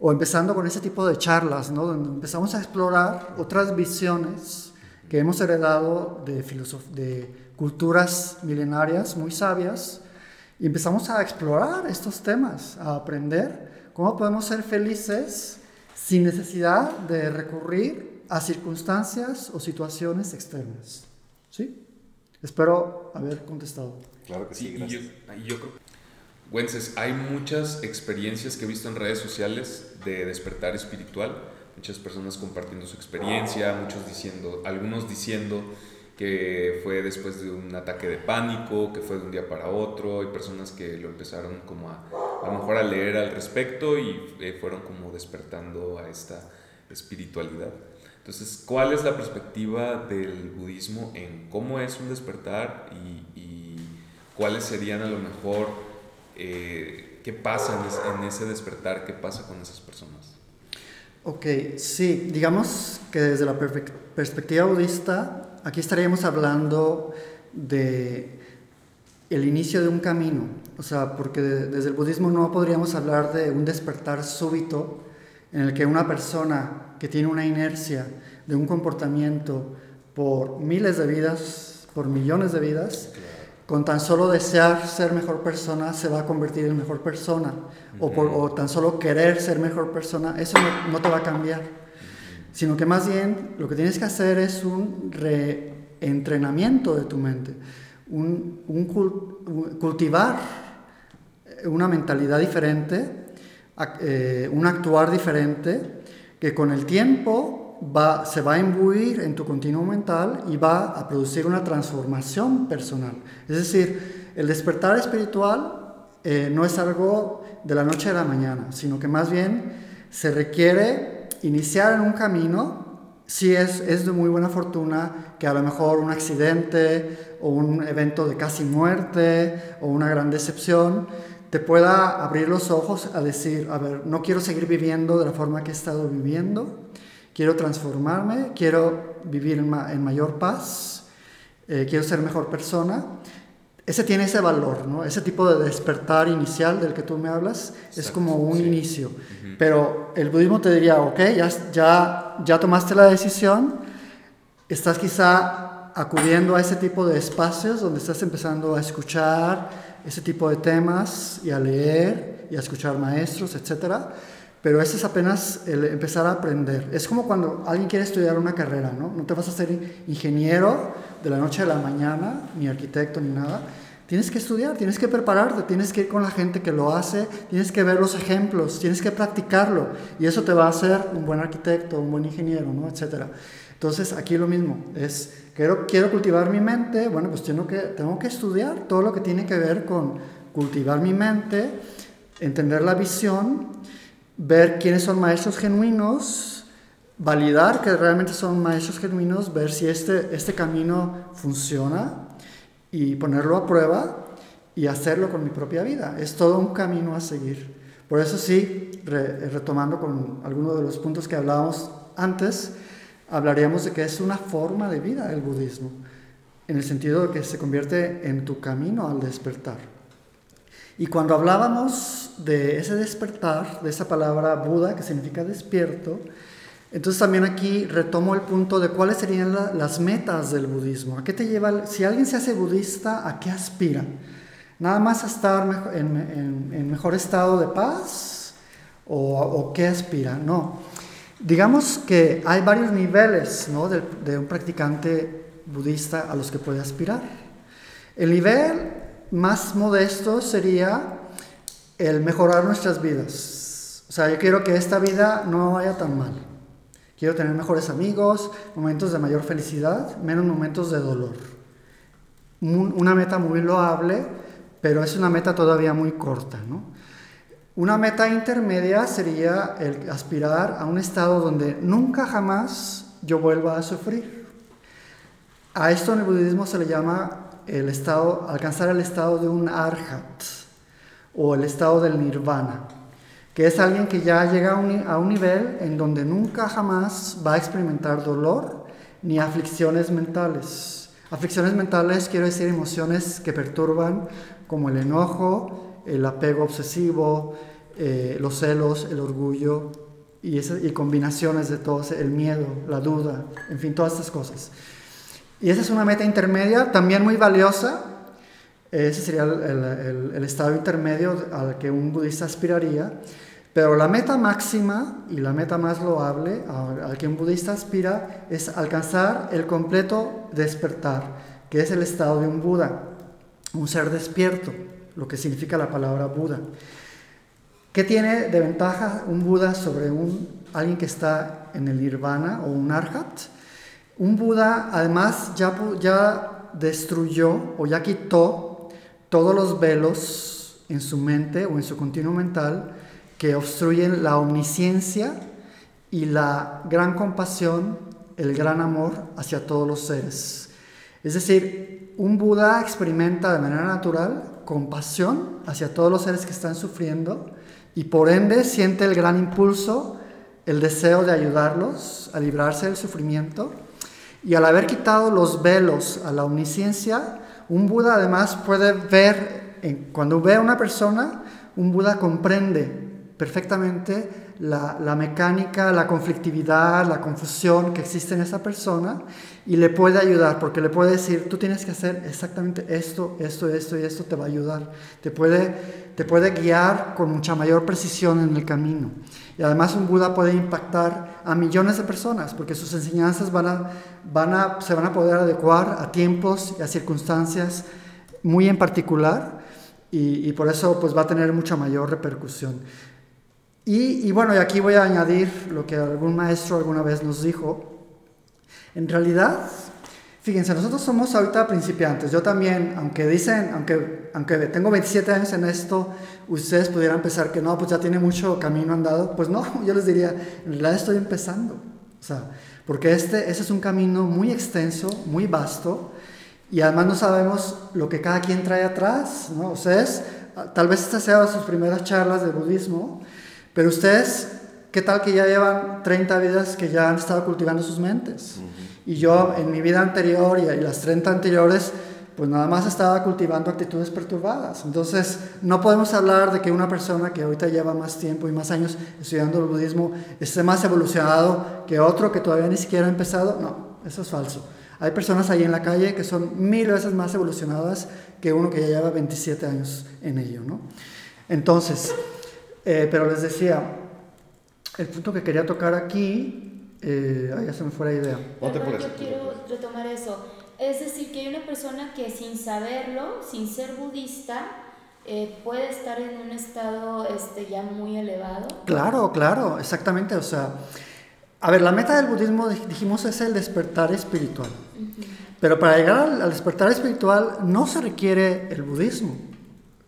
O empezando con ese tipo de charlas, ¿no? Donde empezamos a explorar otras visiones que hemos heredado de, de culturas milenarias muy sabias y empezamos a explorar estos temas, a aprender cómo podemos ser felices sin necesidad de recurrir a circunstancias o situaciones externas. ¿Sí? Espero haber contestado. Claro que sí, Sí, y yo, gracias. y yo creo Wences, hay muchas experiencias que he visto en redes sociales de despertar espiritual, muchas personas compartiendo su experiencia, muchos diciendo, algunos diciendo que fue después de un ataque de pánico, que fue de un día para otro, y personas que lo empezaron como a, a lo mejor a leer al respecto y eh, fueron como despertando a esta espiritualidad. Entonces, ¿cuál es la perspectiva del budismo en cómo es un despertar y, y cuáles serían a lo mejor, eh, qué pasa en, es- en ese despertar, qué pasa con esas personas? Ok, sí, digamos que desde la perspectiva budista, aquí estaríamos hablando de el inicio de un camino, o sea, porque de- desde el budismo no podríamos hablar de un despertar súbito en el que una persona que tiene una inercia de un comportamiento por miles de vidas, por millones de vidas, con tan solo desear ser mejor persona se va a convertir en mejor persona, o, por, o tan solo querer ser mejor persona, eso no, no te va a cambiar, sino que más bien lo que tienes que hacer es un reentrenamiento de tu mente, un, un cul- un- cultivar una mentalidad diferente, eh, un actuar diferente, que con el tiempo va, se va a imbuir en tu continuo mental y va a producir una transformación personal. Es decir, el despertar espiritual eh, no es algo de la noche a la mañana, sino que más bien se requiere iniciar en un camino si es, es de muy buena fortuna que a lo mejor un accidente o un evento de casi muerte o una gran decepción te pueda abrir los ojos a decir, a ver, no quiero seguir viviendo de la forma que he estado viviendo, quiero transformarme, quiero vivir en, mayor paz, eh, quiero ser mejor persona. Ese tiene ese valor, ¿no? Ese tipo de despertar inicial del que tú me hablas es como un inicio. Pero el budismo te diría, ok, ya, ya, ya tomaste la decisión, estás quizá acudiendo a ese tipo de espacios donde estás empezando a escuchar ese tipo de temas y a leer y a escuchar maestros, etc. Pero ese es apenas el empezar a aprender. Es como cuando alguien quiere estudiar una carrera, ¿no? No te vas a ser ingeniero de la noche a la mañana, ni arquitecto, ni nada Tienes que estudiar, tienes que prepararte, tienes que ir con la gente que lo hace, tienes que ver los ejemplos, tienes que practicarlo y eso te va a hacer un buen arquitecto, un buen ingeniero, ¿no? etcétera. Entonces, aquí lo mismo, es quiero quiero cultivar mi mente, bueno, pues tengo que tengo que estudiar todo lo que tiene que ver con cultivar mi mente, entender la visión, ver quiénes son maestros genuinos, validar que realmente son maestros genuinos, ver si este este camino funciona y ponerlo a prueba y hacerlo con mi propia vida. Es todo un camino a seguir. Por eso sí, retomando con algunos de los puntos que hablábamos antes, hablaríamos de que es una forma de vida el budismo, en el sentido de que se convierte en tu camino al despertar. Y cuando hablábamos de ese despertar, de esa palabra Buda, que significa despierto, entonces también aquí retomo el punto de cuáles serían las metas del budismo. ¿A qué te lleva? Si alguien se hace budista, ¿a qué aspira? ¿Nada más a estar en, mejor estado de paz? ¿O, qué aspira? No. Digamos que hay varios niveles de, de un practicante budista a los que puede aspirar. El nivel más modesto sería el mejorar nuestras vidas. O sea, yo quiero que esta vida no vaya tan mal. Quiero tener mejores amigos, momentos de mayor felicidad, menos momentos de dolor. Una meta muy loable, pero es una meta todavía muy corta. ¿no? Una meta intermedia sería el aspirar a un estado donde nunca jamás yo vuelva a sufrir. A esto en el budismo se le llama el estado, alcanzar el estado de un arhat o el estado del nirvana que es alguien que ya llega a un, nivel en donde nunca jamás va a experimentar dolor ni aflicciones mentales. Aflicciones mentales quiero decir emociones que perturban como el enojo, el apego obsesivo, eh, los celos, el orgullo y, y combinaciones de todo, el miedo, la duda, en fin, todas estas cosas. Y esa es una meta intermedia, también muy valiosa. Ese sería el, el estado intermedio al que un budista aspiraría. Pero la meta máxima y la meta más loable al que un budista aspira es alcanzar el completo despertar, que es el estado de un Buda, un ser despierto, lo que significa la palabra Buda. ¿Qué tiene de ventaja un Buda sobre un, alguien que está en el nirvana o un arhat? Un Buda además ya, ya destruyó o ya quitó todos los velos en su mente o en su continuo mental que obstruyen la omnisciencia y la gran compasión, el gran amor hacia todos los seres. Es decir, un Buda experimenta de manera natural compasión hacia todos los seres que están sufriendo y por ende siente el gran impulso, el deseo de ayudarlos a librarse del sufrimiento. Y al haber quitado los velos a la omnisciencia, un Buda además puede ver, cuando ve a una persona, un Buda comprende perfectamente la, mecánica, la conflictividad, la confusión que existe en esa persona y le puede ayudar, porque le puede decir, tú tienes que hacer exactamente esto, esto, esto y esto te va a ayudar. Te puede, te puede guiar con mucha mayor precisión en el camino. Y además un Buda puede impactar a millones de personas, porque sus enseñanzas van a, van a, se van a poder adecuar a tiempos y a circunstancias muy en particular y, por eso pues va a tener mucha mayor repercusión. Y, y, bueno, y aquí voy a añadir lo que algún maestro alguna vez nos dijo. En realidad, fíjense, nosotros somos ahorita principiantes. Yo también, aunque dicen, aunque, aunque tengo 27 años en esto, ustedes pudieran pensar que no, pues ya tiene mucho camino andado. Pues no, yo les diría, en realidad estoy empezando. O sea, porque este, ese es un camino muy extenso, muy vasto, y además no sabemos lo que cada quien trae atrás, ¿no? Ustedes, tal vez estas sean sus primeras charlas de budismo, pero ustedes, ¿qué tal que ya llevan 30 vidas que ya han estado cultivando sus mentes? Y yo en mi vida anterior y, y las 30 anteriores, pues nada más estaba cultivando actitudes perturbadas. Entonces, no podemos hablar de que una persona que ahorita lleva más tiempo y más años estudiando el budismo esté más evolucionado que otro que todavía ni siquiera ha empezado. No, eso es falso. Hay personas ahí en la calle que son mil veces más evolucionadas que uno que ya lleva 27 años en ello, ¿no? Entonces, eh, pero les decía, el punto que quería tocar aquí, eh, ya se me fue la idea. yo quiero retomar eso. Es decir, que hay una persona que sin saberlo, sin ser budista, eh, puede estar en un estado este, ya muy elevado. Claro, claro, exactamente. O sea, a ver, la meta del budismo, dijimos, es el despertar espiritual. Pero para llegar al, despertar espiritual no se requiere el budismo.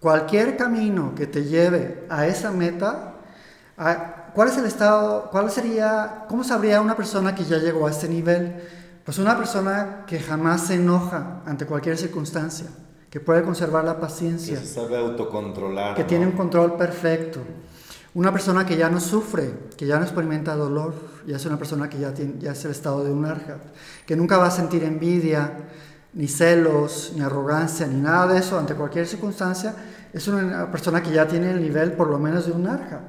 Cualquier camino que te lleve a esa meta, ¿cuál es el estado, cuál sería, cómo sabría una persona que ya llegó a este nivel? Pues una persona que jamás se enoja ante cualquier circunstancia, que puede conservar la paciencia. Que se sabe autocontrolar. Que tiene un control perfecto. Una persona que ya no sufre, que ya no experimenta dolor, ya es una persona que ya, tiene, ya es el estado de un arhat, que nunca va a sentir envidia, ni celos, ni arrogancia, ni nada de eso ante cualquier circunstancia, es una persona que ya tiene el nivel por lo menos de un arhat.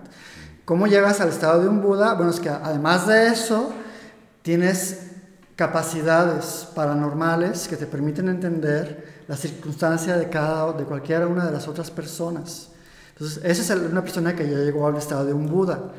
¿Cómo llegas al estado de un Buda? Bueno, es que además de eso, tienes capacidades paranormales que te permiten entender la circunstancia de cada de cualquiera una de las otras personas. Entonces, esa es una persona que ya llegó al estado de un Buda.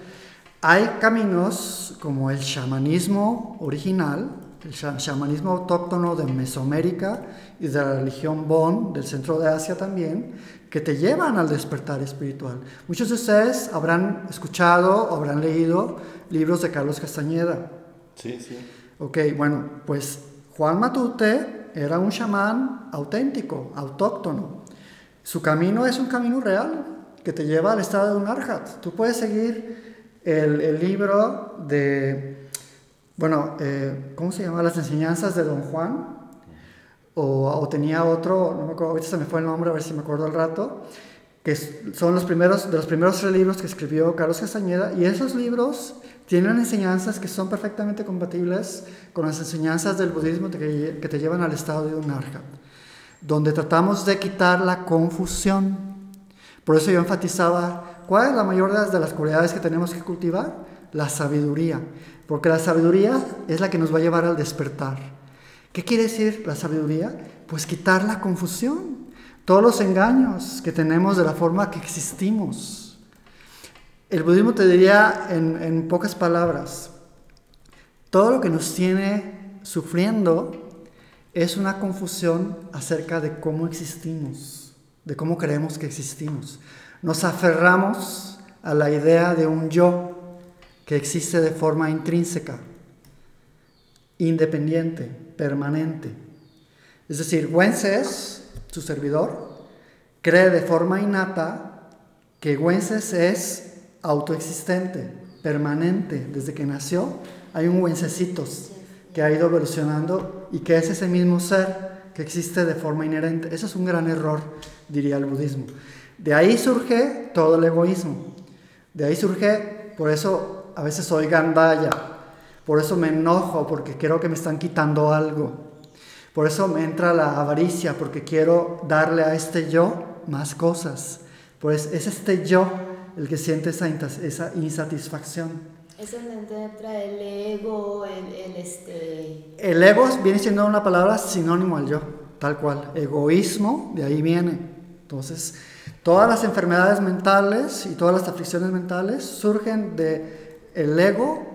Hay caminos como el chamanismo original, el chamanismo autóctono de Mesoamérica y de la religión Bon, del centro de Asia también, que te llevan al despertar espiritual. Muchos de ustedes habrán escuchado o habrán leído libros de Carlos Castañeda. Sí, sí. Ok, bueno, pues Juan Matute era un chamán auténtico, autóctono. Su camino es un camino real, que te lleva al estado de un arhat. Tú puedes seguir el, el libro de, bueno, eh, ¿cómo se llama? Las enseñanzas de Don Juan. O, o, tenía otro, no me acuerdo, ahorita se me fue el nombre, a ver si me acuerdo al rato, que son los primeros, de los primeros tres libros que escribió Carlos Castañeda, y esos libros tienen enseñanzas que son perfectamente compatibles con las enseñanzas del budismo que, te llevan al estado de un donde tratamos de quitar la confusión por eso yo enfatizaba, ¿cuál es la mayor de las cualidades que tenemos que cultivar? La sabiduría, porque la sabiduría es la que nos va a llevar al despertar. ¿Qué quiere decir la sabiduría? Pues quitar la confusión, todos los engaños que tenemos de la forma que existimos. El budismo te diría en, en pocas palabras, todo lo que nos tiene sufriendo es una confusión acerca de cómo existimos de cómo creemos que existimos. Nos aferramos a la idea de un yo que existe de forma intrínseca, independiente, permanente. Es decir, Wences, su servidor, cree de forma innata que Wences es autoexistente, permanente. Desde que nació hay un Wencesitos que ha ido evolucionando y que es ese mismo ser que existe de forma inherente. Eso es un gran error diría el budismo. De ahí surge todo el egoísmo. De ahí surge, por eso a veces soy gandaya, por eso me enojo, porque creo que me están quitando algo. Por eso me entra la avaricia, porque quiero darle a este yo más cosas. Pues es este yo el que siente esa, esa insatisfacción. Es donde entra el ego, el, el, este... El ego viene siendo una palabra sinónimo al yo, tal cual. Egoísmo, de ahí viene. Entonces, todas las enfermedades mentales y todas las aflicciones mentales surgen de el ego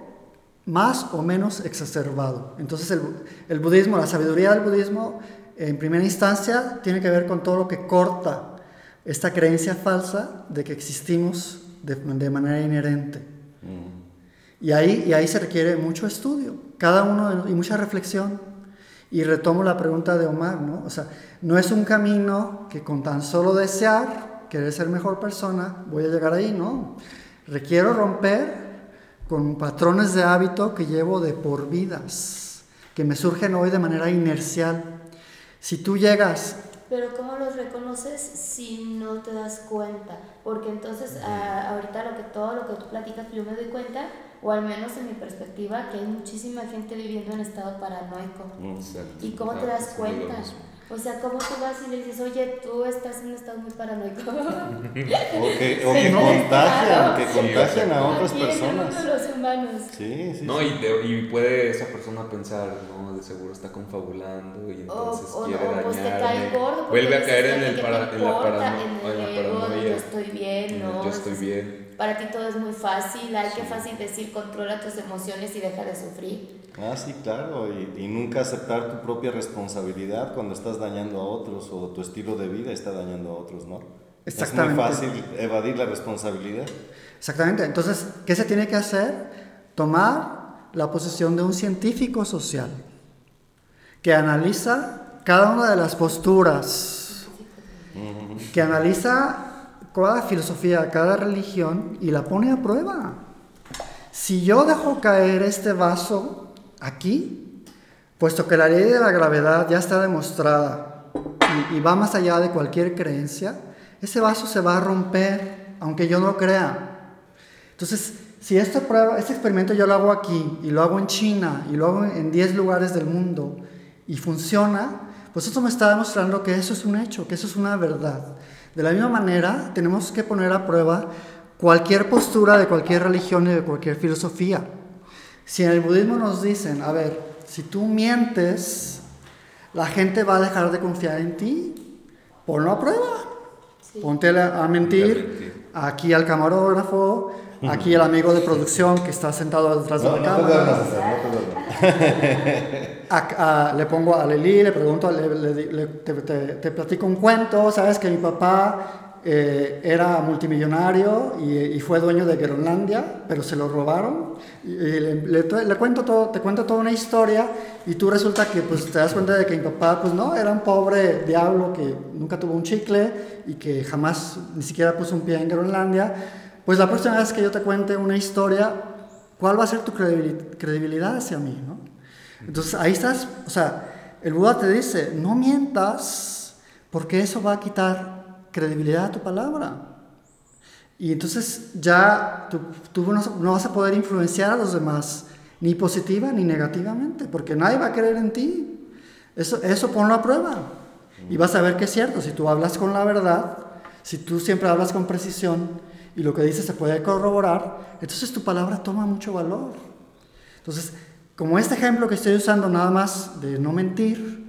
más o menos exacerbado. Entonces, el, el budismo, la sabiduría del budismo, en primera instancia, tiene que ver con todo lo que corta, esta creencia falsa de que existimos de, de manera inherente. Mm. Y ahí, y ahí se requiere mucho estudio, cada uno, y mucha reflexión. Y retomo la pregunta de Omar, ¿no? O sea, no es un camino que con tan solo desear, querer ser mejor persona, voy a llegar ahí, no. Requiero romper con patrones de hábito que llevo de por vidas, que me surgen hoy de manera inercial. Si tú llegas pero ¿cómo los reconoces si no te das cuenta? Porque entonces a, ahorita lo que todo lo que tú platicas yo me doy cuenta, o al menos en mi perspectiva, que hay muchísima gente viviendo en estado paranoico. Exacto. ¿Y cómo te Ah, das sí, cuenta? O sea, ¿cómo tú vas y le dices, oye, tú estás en un estado muy paranoico? O que, o Sí, que no, contagian, claro. que contagian a otras el personas. de los humanos. Sí, sí. No, sí. y, de- y puede esa persona pensar, no, de seguro está confabulando y entonces o, o, quiere o, pues te cae gordo. Vuelve a caer en, "Oye, el ¿qué para- en la, importa?", parano- en en la el paranoia. Yo estoy bien, en el ¿no? Yo estoy Entonces, bien. Para ti todo es muy fácil, ay, qué Sí. fácil decir, controla tus emociones y deja de sufrir. Ah, sí, claro. Y, y nunca aceptar tu propia responsabilidad cuando estás dañando a otros o tu estilo de vida está dañando a otros, ¿no? Exactamente. Es muy fácil evadir la responsabilidad. Exactamente. Entonces, ¿qué se tiene que hacer? Tomar la posición de un científico social que analiza cada una de las posturas, que analiza cada filosofía, cada religión y la pone a prueba. Si yo dejo caer este vaso aquí, puesto que la ley de la gravedad ya está demostrada y, va más allá de cualquier creencia, ese vaso se va a romper, aunque yo no crea. Entonces, si esta prueba, este experimento yo lo hago aquí y lo hago en China y lo hago en 10 lugares del mundo y funciona, pues esto me está demostrando que eso es un hecho, que eso es una verdad. De la misma manera, tenemos que poner a prueba cualquier postura de cualquier religión y de cualquier filosofía. Si en el budismo nos dicen, a ver, si tú mientes, la gente va a dejar de confiar en ti, ponlo a prueba. Sí. Ponte a a mentir, mentir. aquí al camarógrafo, aquí el amigo de producción que está sentado detrás de No, la no cámara. No. A- a- le pongo a Leli, le pregunto, le, le- le- te, te- te platico un cuento, sabes que mi papá eh, era multimillonario y, y fue dueño de Groenlandia, pero se lo robaron. Y, y le cuento todo, te cuento toda una historia y tú resulta que pues te das cuenta de que mi papá pues no, era un pobre diablo que nunca tuvo un chicle y que jamás ni siquiera puso un pie en Groenlandia. Pues la próxima vez que yo te cuente una historia, ¿cuál va a ser tu credibili- credibilidad hacia mí? ¿no? Entonces ahí estás, o sea, el Buda te dice, no mientas, porque eso va a quitar credibilidad a tu palabra. Y entonces ya tú, tú no vas a poder influenciar a los demás, ni positiva ni negativamente, porque nadie va a creer en ti. Eso, eso ponlo a prueba. Y vas a ver que es cierto, si tú hablas con la verdad, si tú siempre hablas con precisión y lo que dices se puede corroborar, entonces tu palabra toma mucho valor. Entonces, como este ejemplo que estoy usando nada más de no mentir,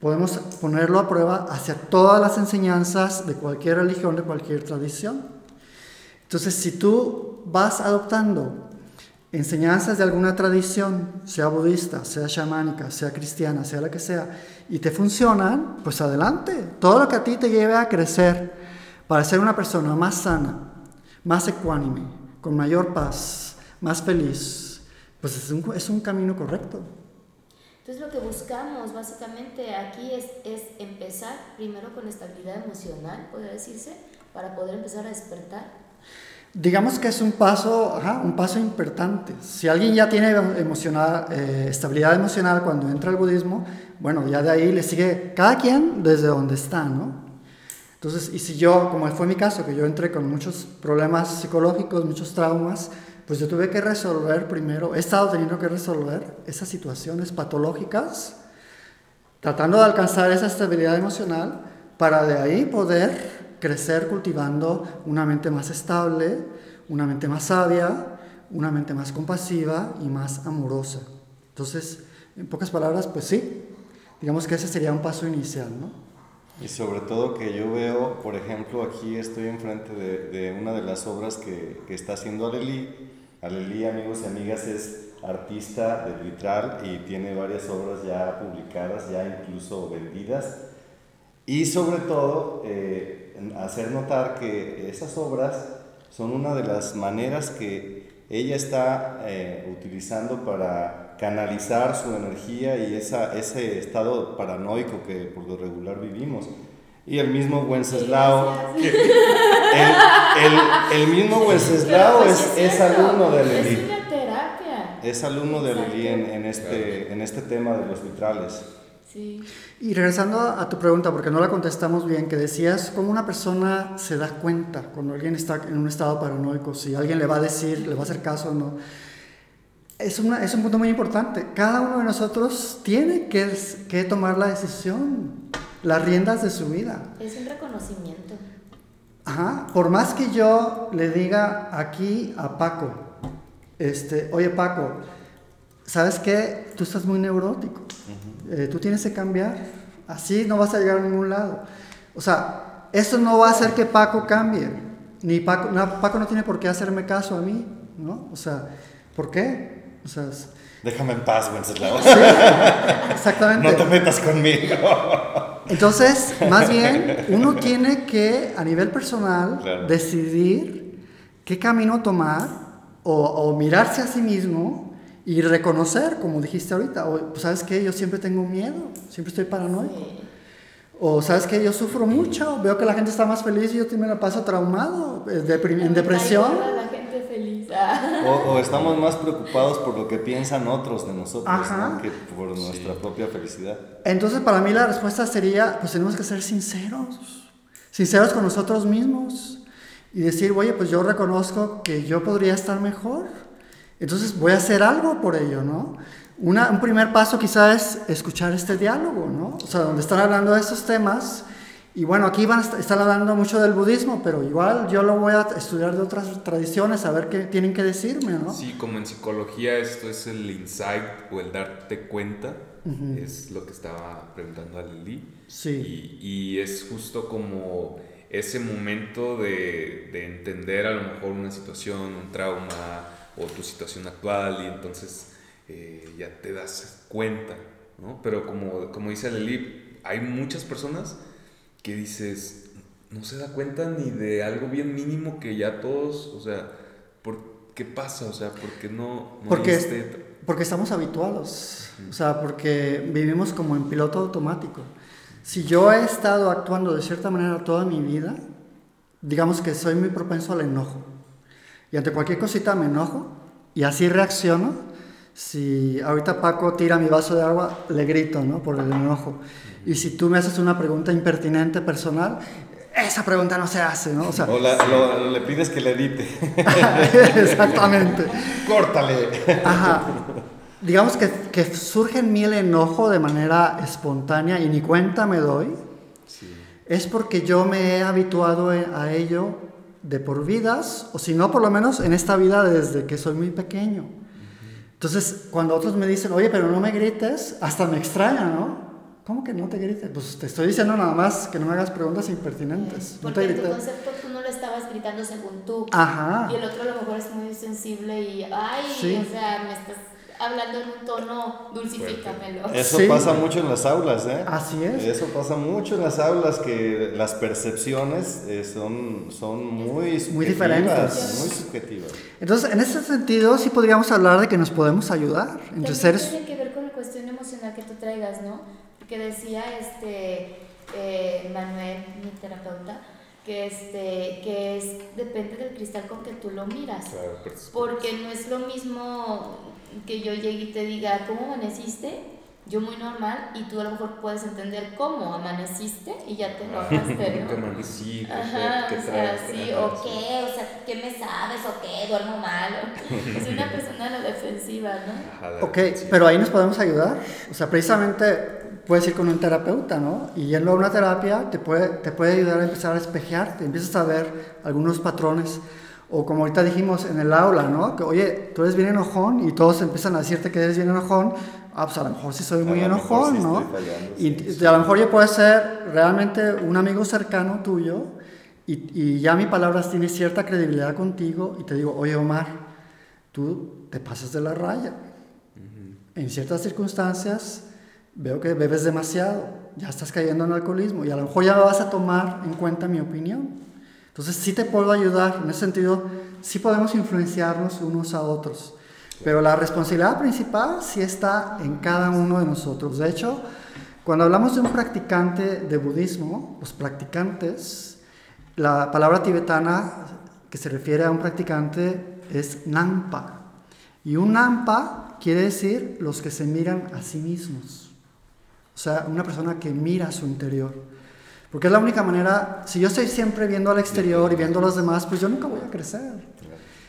podemos ponerlo a prueba hacia todas las enseñanzas de cualquier religión, de cualquier tradición. Entonces, si tú vas adoptando enseñanzas de alguna tradición, sea budista, sea chamánica, sea cristiana, sea la que sea, y te funcionan, pues adelante. Todo lo que a ti te lleve a crecer para ser una persona más sana, más ecuánime, con mayor paz, más feliz, pues es un, es un camino correcto. Entonces lo que buscamos básicamente aquí es, es empezar primero con estabilidad emocional, podría decirse, para poder empezar a despertar. Digamos que es un paso, ajá, un paso importante. Si alguien ya tiene emocional, eh, estabilidad emocional cuando entra al budismo, bueno, ya de ahí le sigue cada quien desde donde está, ¿no? Entonces, y si yo, como fue mi caso, que yo entré con muchos problemas psicológicos, muchos traumas, pues yo tuve que resolver primero, he estado teniendo que resolver esas situaciones patológicas, tratando de alcanzar esa estabilidad emocional para de ahí poder crecer cultivando una mente más estable, una mente más sabia, una mente más compasiva y más amorosa. Entonces, en pocas palabras, pues sí, digamos que ese sería un paso inicial, ¿no? Y sobre todo que yo veo, por ejemplo, aquí estoy enfrente de, de una de las obras que, que está haciendo Aleli. Aleli, amigos y amigas, es artista de vitral y tiene varias obras ya publicadas, ya incluso vendidas. Y sobre todo, eh, hacer notar que esas obras son una de las maneras que ella está eh, utilizando para canalizar su energía y esa, ese estado paranoico que por lo regular vivimos. Y el mismo Wenceslao, el, el, el, mismo Wenceslao Pues es, es alumno de Es Lili. una terapia. Es alumno de. Lili en, en este, en este tema de los vitrales. Sí. Y regresando a tu pregunta, porque no la contestamos bien, que decías cómo una persona se da cuenta cuando alguien está en un estado paranoico, si alguien le va a decir, le va a hacer caso o no. Es, una, es un punto muy importante. Cada uno de nosotros tiene que, que tomar la decisión, las riendas de su vida. Es un reconocimiento. Ajá, por más que yo le diga aquí a Paco, este, oye Paco, ¿sabes qué? Tú estás muy neurótico, Eh, tú tienes que cambiar, así no vas a llegar a ningún lado. O sea, eso no va a hacer que Paco cambie, ni Paco no, Paco no tiene por qué hacerme caso a mí, ¿no? O sea, ¿por qué? O sea, es- Déjame en paz, Wenceslao. exactamente. No te metas conmigo. Entonces, más bien, uno tiene que, a nivel personal, Claro. decidir qué camino tomar o, o mirarse a sí mismo y reconocer, como dijiste ahorita, o, pues, ¿sabes qué? Yo siempre tengo miedo, siempre estoy paranoico. Sí. O, ¿sabes qué? Yo sufro mucho, veo que la gente está más feliz y yo me la paso traumado, eh, en depresión. Ayuda a la gente feliz. Ah. O, o estamos más preocupados por lo que piensan otros de nosotros. ¿no? que por nuestra propia felicidad. Entonces, para mí la respuesta sería, pues tenemos que ser sinceros, sinceros con nosotros mismos y decir, oye, pues yo reconozco que yo podría estar mejor, entonces voy a hacer algo por ello, ¿no? Una- un primer paso quizás es escuchar este diálogo, ¿no? O sea, donde están hablando de estos temas y bueno, aquí van a est- están hablando mucho del budismo, pero igual yo lo voy a estudiar de otras tradiciones, a ver qué tienen que decirme, ¿no? Sí, como en psicología esto es el insight o el darte cuenta, es lo que estaba preguntando a Lili. Sí. Y, y es justo como ese momento de, de entender a lo mejor una situación, un trauma o tu situación actual y entonces eh, ya te das cuenta, ¿no? Pero como, como dice Lili, hay muchas personas que dices, no se da cuenta ni de algo bien mínimo que ya todos, o sea, ¿por qué pasa? O sea, ¿por qué no, no Porque, este- porque estamos habituados, o sea, porque vivimos como en piloto automático. Si yo he estado actuando de cierta manera toda mi vida, digamos que soy muy propenso al enojo. Y ante cualquier cosita me enojo y así reacciono. Si ahorita Paco tira mi vaso de agua, le grito, ¿no? Por el enojo. Y si tú me haces una pregunta impertinente personal, esa pregunta no se hace, ¿no? O sea, O la- lo- le pides que le edite. exactamente. Córtale. Ajá. Digamos que, que surge en mí el enojo de manera espontánea y ni cuenta me doy. Es porque yo me he habituado e- a ello de por vidas, o si no, por lo menos en esta vida desde que soy muy pequeño. Entonces, cuando otros me dicen, oye, pero no me grites, hasta me extraña, ¿no? ¿Cómo que no te grites? Pues te estoy diciendo nada más que no me hagas preguntas impertinentes. No te Porque en tu concepto tú no lo estabas gritando según tú. Ajá. Y el otro a lo mejor es muy sensible y, ay, Sí. o sea, me estás hablando en un tono, dulcifícamelo. Eso Sí. pasa mucho en las aulas, ¿eh? Así es. Eso pasa mucho en las aulas, que las percepciones eh, son, son muy subjetivas. diferentes. Muy subjetivas. Entonces, en ese sentido, sí podríamos hablar de que nos podemos ayudar entre seres. tiene que ver con la cuestión emocional que tú traigas, ¿no? Porque decía este eh, Manuel, mi terapeuta, que este que es depende del cristal con que tú lo miras. Claro, Porque no es lo mismo que yo llegue y te diga, ¿cómo amaneciste? Yo muy normal y tú a lo mejor puedes entender cómo amaneciste y ya te enojaste, ¿Qué ¿no? ¿Qué- Ajá, qué o sea, sí, o qué, o sea, ¿qué me sabes? o qué, duermo mal. o- Es una persona a la defensiva, ¿no? Ajá, de Ok, sí. pero ahí nos podemos ayudar. O sea, precisamente puedes ir con un terapeuta, ¿no? Y yendo a una terapia te puede, te puede ayudar a empezar a espejearte, empiezas a ver algunos patrones. O como ahorita dijimos en el aula, ¿no? Que, oye, tú eres bien enojón y todos empiezan a decirte que eres bien enojón. Ah, pues a lo mejor sí soy muy enojón, sí ¿no? fallando, y sí, a lo mejor yo puedo ser realmente un amigo cercano tuyo y, y ya mi palabra tiene cierta credibilidad contigo y te digo, oye Omar, tú te pasas de la raya. En ciertas circunstancias veo que bebes demasiado. ya estás cayendo en alcoholismo y a lo mejor ya vas a tomar en cuenta mi opinión. Entonces sí te puedo ayudar, en ese sentido sí podemos influenciarnos unos a otros, pero la responsabilidad principal sí está en cada uno de nosotros. De hecho, cuando hablamos de un practicante de budismo, los practicantes, la palabra tibetana que se refiere a un practicante es Nampa. Y un Nampa quiere decir los que se miran a sí mismos. O sea, una persona que mira su interior. Porque es la única manera, si yo estoy siempre viendo al exterior y viendo a los demás, pues yo nunca voy a crecer.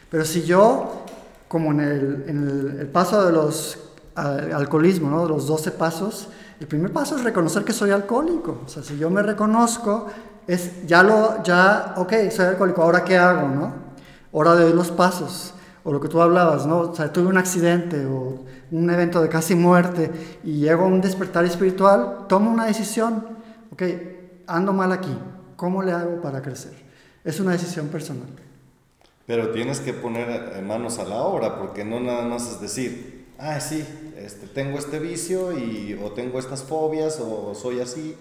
Pero si yo, como en el, paso de los alcoholismo, ¿no? los 12 pasos, el primer paso es reconocer que soy alcohólico. O sea, si yo me reconozco, es ya lo, ya, ok, soy alcohólico, ahora qué hago, ¿no? Hora de los pasos. O lo que tú hablabas, ¿no? O sea, tuve un accidente o un evento de casi muerte y llego a un despertar espiritual, tomo una decisión, ok, ando mal aquí, ¿cómo le hago para crecer? Es una decisión personal. Pero tienes que poner manos a la obra, porque no nada más es decir, ah, sí, este, tengo este vicio y, o tengo estas fobias o soy así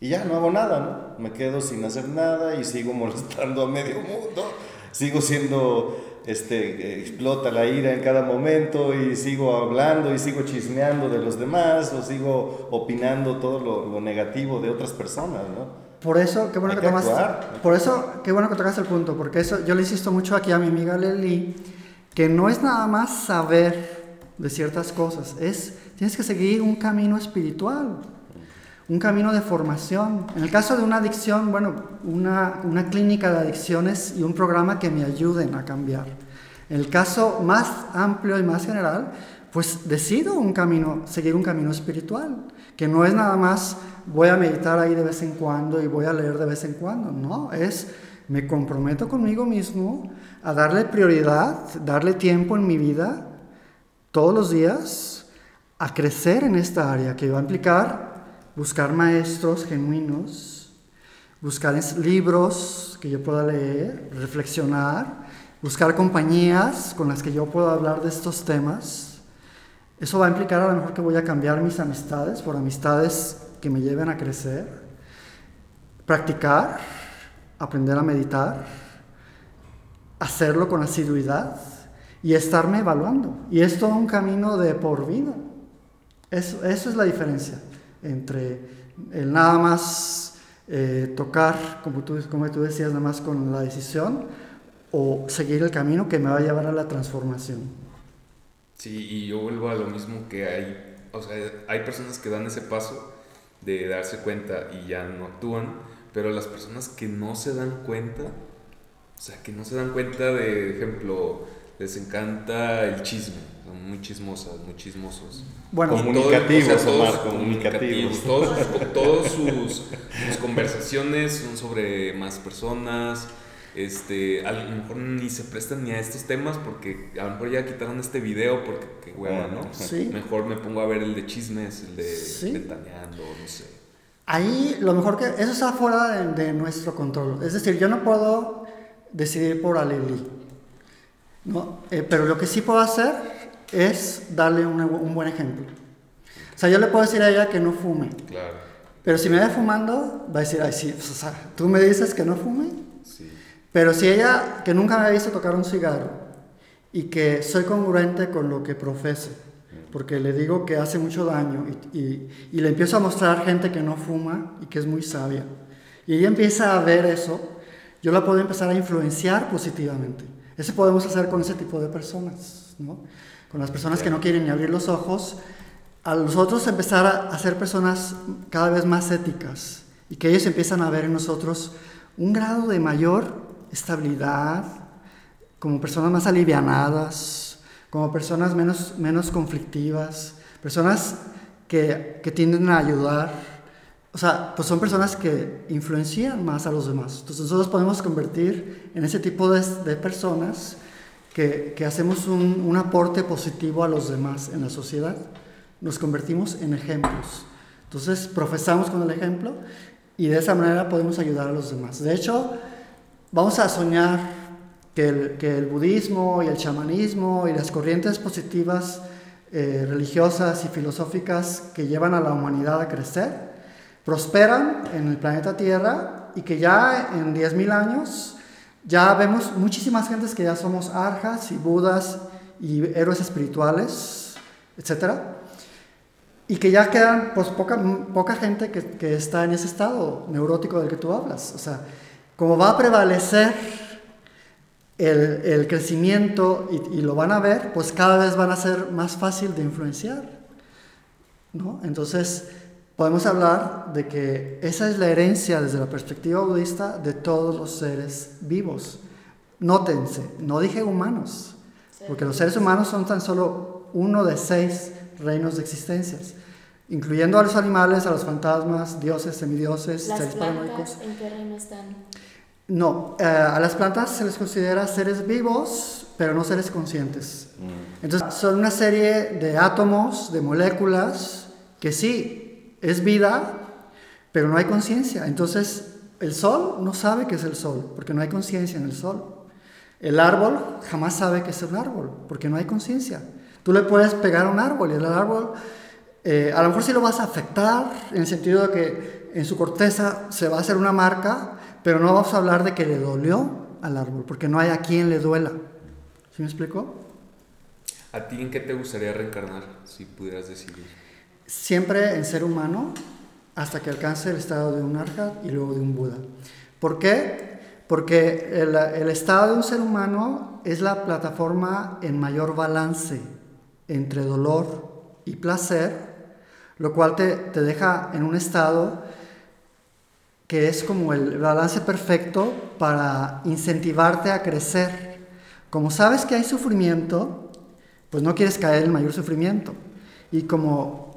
y ya no hago nada, ¿no? Me quedo sin hacer nada y sigo molestando a medio mundo, sigo siendo, este, explota la ira en cada momento y sigo hablando y sigo chismeando de los demás o sigo opinando todo lo, negativo de otras personas, ¿no? Por eso, qué bueno que, tomas, por eso, qué bueno que tocas el punto, porque eso yo le insisto mucho aquí a mi amiga Leli, que no es nada más saber de ciertas cosas, es, tienes que seguir un camino espiritual, un camino de formación. En el caso de una adicción, bueno, una, una clínica de adicciones y un programa que me ayuden a cambiar. En el caso más amplio y más general, pues decido un camino, seguir un camino espiritual, que no es nada más voy a meditar ahí de vez en cuando y voy a leer de vez en cuando, no, es me comprometo conmigo mismo a darle prioridad, darle tiempo en mi vida todos los días a crecer en esta área que va a implicar buscar maestros genuinos, buscar libros que yo pueda leer, reflexionar, buscar compañías con las que yo pueda hablar de estos temas. Eso va a implicar a lo mejor que voy a cambiar mis amistades por amistades que me lleven a crecer, practicar, aprender a meditar, hacerlo con asiduidad y estarme evaluando. Y es todo un camino de por vida. Eso, eso es la diferencia entre el nada más eh, tocar, como tú, como tú decías, nada más con la decisión, o seguir el camino que me va a llevar a la transformación. Sí, y yo vuelvo a lo mismo que hay, o sea, hay personas que dan ese paso de darse cuenta y ya no actúan, pero las personas que no se dan cuenta, o sea, que no se dan cuenta de, ejemplo, les encanta el chisme, son muy chismosas, muy chismosos. Bueno, comunicativos, Omar, comunicativos. Todos, sus, sus, conversaciones son sobre más personas. Este, a lo mejor ni se prestan ni a estos temas porque a lo mejor ya quitaron este video porque qué hueva, ¿no? Sí. Mejor me pongo a ver el de chismes, el de ¿Sí? ventaneando, no sé. Ahí lo mejor que eso está fuera de, nuestro control. Es decir, yo no puedo decidir por Aleli. ¿No? Eh, pero lo que sí puedo hacer es darle un, buen ejemplo. O sea, yo le puedo decir a ella que no fume. Claro. Pero si me ve fumando, va a decir, ay, sí, pues, o sea, tú me dices que no fume. Sí. Pero si ella, que nunca me ha visto tocar un cigarro y que soy congruente con lo que profese, porque le digo que hace mucho daño y, y, y le empiezo a mostrar gente que no fuma y que es muy sabia, y ella empieza a ver eso, yo la puedo empezar a influenciar positivamente. Eso podemos hacer con ese tipo de personas, ¿no? con las personas que no quieren ni abrir los ojos, a nosotros empezar a, ser personas cada vez más éticas y que ellos empiezan a ver en nosotros un grado de mayor estabilidad, como personas más alivianadas, como personas menos, menos conflictivas, personas que, que tienden a ayudar. O sea, pues son personas que influencian más a los demás. Entonces nosotros podemos convertir en ese tipo de, de personas que, hacemos un, aporte positivo a los demás en la sociedad, nos convertimos en ejemplos. Entonces profesamos con el ejemplo y de esa manera podemos ayudar a los demás. De hecho, vamos a soñar que el, que el budismo y el chamanismo y las corrientes positivas eh, religiosas y filosóficas que llevan a la humanidad a crecer prosperan en el planeta Tierra y que ya en 10.000 años ya vemos muchísimas gentes que ya somos arjas y budas y héroes espirituales, etc. Y que ya quedan pues poca, poca gente que, que está en ese estado neurótico del que tú hablas. O sea, como va a prevalecer el, el crecimiento y, y, lo van a ver, pues cada vez van a ser más fácil de influenciar. ¿no? Entonces, podemos hablar de que esa es la herencia desde la perspectiva budista de todos los seres vivos. Nótense, no dije humanos, porque los seres humanos son tan solo uno de seis reinos de existencias, incluyendo a los animales, a los fantasmas, dioses, semidioses, ¿Las seres plantas en qué reino están? No, eh, a las plantas se les considera seres vivos, pero no seres conscientes. Mm. Entonces, son una serie de átomos, de moléculas, que sí, es vida, pero no hay conciencia. Entonces, el sol no sabe que es el sol, porque no hay conciencia en el sol. El árbol jamás sabe que es un árbol, porque no hay conciencia. Tú le puedes pegar a un árbol y el árbol, eh, a lo mejor sí lo vas a afectar, en el sentido de que en su corteza se va a hacer una marca, pero no vamos a hablar de que le dolió al árbol, porque no hay a quien le duela. ¿Sí me explico? ¿A ti en qué te gustaría reencarnar, si pudieras decidir? Siempre en ser humano, hasta que alcance el estado de un arhat y luego de un Buda. ¿Por qué? Porque el, el estado de un ser humano es la plataforma en mayor balance entre dolor y placer, lo cual te, te deja en un estado que es como el balance perfecto para incentivarte a crecer. Como sabes que hay sufrimiento, pues no quieres caer en mayor sufrimiento. Y como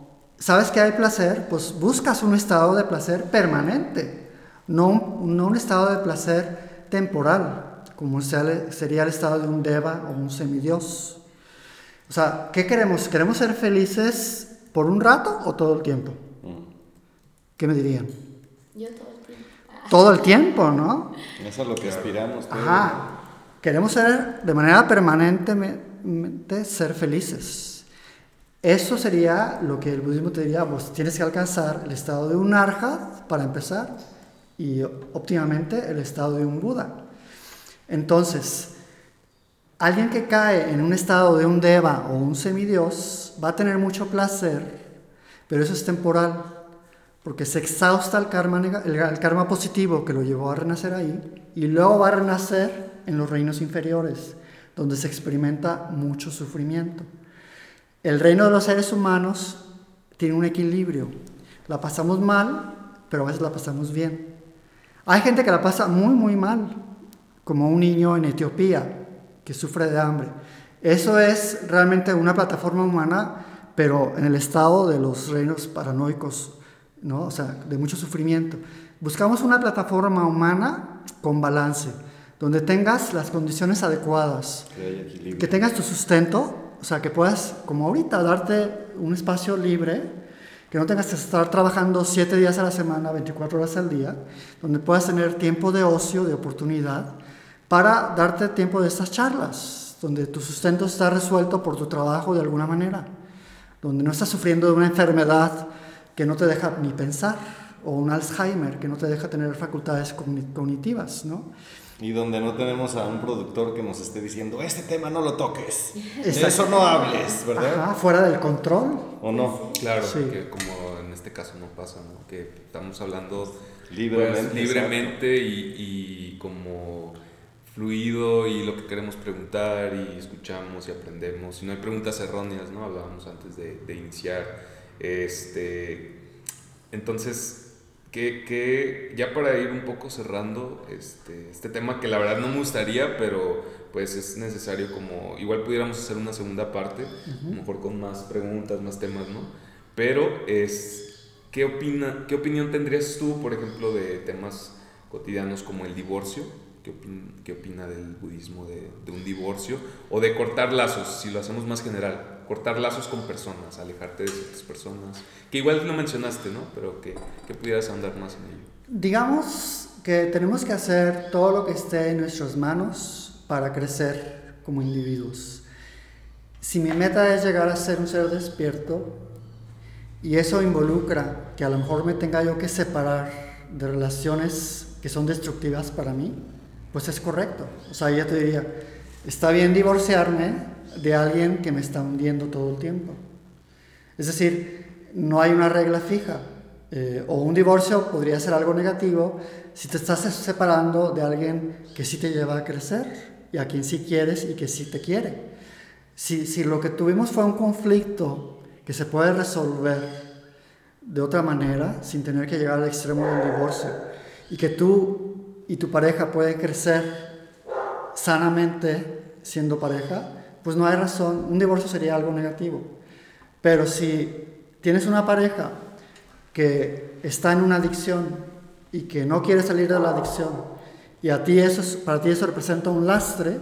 sabes que hay placer, pues buscas un estado de placer permanente, no, no un estado de placer temporal, como sería el estado de un deva o un semidios. O sea, ¿qué queremos? ¿Queremos ser felices por un rato o todo el tiempo? Mm. ¿Qué me dirían? Yo todo el tiempo. Todo el tiempo, ¿no? Eso es lo que aspiramos. Ajá. Queremos ser de manera permanentemente ser felices. Eso sería lo que el budismo te diría, tienes que alcanzar el estado de un arhat para empezar y óptimamente el estado de un Buda. Entonces, alguien que cae en un estado de un deva o un semidios va a tener mucho placer, pero eso es temporal, porque se exhausta el karma, el karma positivo que lo llevó a renacer ahí, y luego va a renacer en los reinos inferiores, donde se experimenta mucho sufrimiento. El reino de los seres humanos tiene un equilibrio. La pasamos mal, pero a veces la pasamos bien. Hay gente que la pasa muy, muy mal, como un niño en Etiopía que sufre de hambre. Eso es realmente una plataforma humana, pero en el estado de los reinos paranoicos, ¿no? O sea, de mucho sufrimiento. Buscamos una plataforma humana con balance, donde tengas las condiciones adecuadas, Que que tengas tu sustento, o sea, que puedas, como ahorita, darte un espacio libre, que no tengas que estar trabajando 7 días a la semana, 24 horas al día, donde puedas tener tiempo de ocio, de oportunidad, para darte tiempo de estas charlas, donde tu sustento está resuelto por tu trabajo de alguna manera, donde no estás sufriendo de una enfermedad que no te deja ni pensar, o un Alzheimer que no te deja tener facultades cogni- cognitivas, ¿no? Y donde no tenemos a un productor que nos esté diciendo, este tema no lo toques, de Exacto. eso no hables, ¿verdad? Ajá, fuera del control. ¿O no? Claro, Sí. que como en este caso no pasa, ¿no? Que estamos hablando Libremente, pues, libremente y, y como fluido y lo que queremos preguntar y escuchamos y aprendemos. Y no hay preguntas erróneas, ¿no? Hablábamos antes de, de iniciar. Este, entonces, que, que ya para ir un poco cerrando este, este tema que la verdad no me gustaría, pero pues es necesario como, igual pudiéramos hacer una segunda parte, a lo mejor con más preguntas, más temas, ¿no? Pero es, ¿qué, opina, ¿qué opinión tendrías tú, por ejemplo, de temas cotidianos como el divorcio? ¿Qué, opin- qué opina del budismo de, de un divorcio? O de cortar lazos, si lo hacemos más general, cortar lazos con personas, alejarte de ciertas personas, que igual lo mencionaste, ¿no? Pero que, que pudieras andar más en ello. Digamos que tenemos que hacer todo lo que esté en nuestras manos para crecer como individuos. Si mi meta es llegar a ser un ser despierto, y eso involucra que a lo mejor me tenga yo que separar de relaciones que son destructivas para mí, pues es correcto. O sea, yo te diría, está bien divorciarme de alguien que me está hundiendo todo el tiempo. Es decir, no hay una regla fija. Eh, o un divorcio podría ser algo negativo si te estás separando de alguien que sí te lleva a crecer y a quien sí quieres y que sí te quiere. Si, si lo que tuvimos fue un conflicto que se puede resolver de otra manera, sin tener que llegar al extremo del divorcio, y que tú y tu pareja pueden crecer sanamente siendo pareja, pues no hay razón, un divorcio sería algo negativo. Pero si tienes una pareja que está en una adicción y que no quiere salir de la adicción, y a ti eso, para ti eso representa un lastre,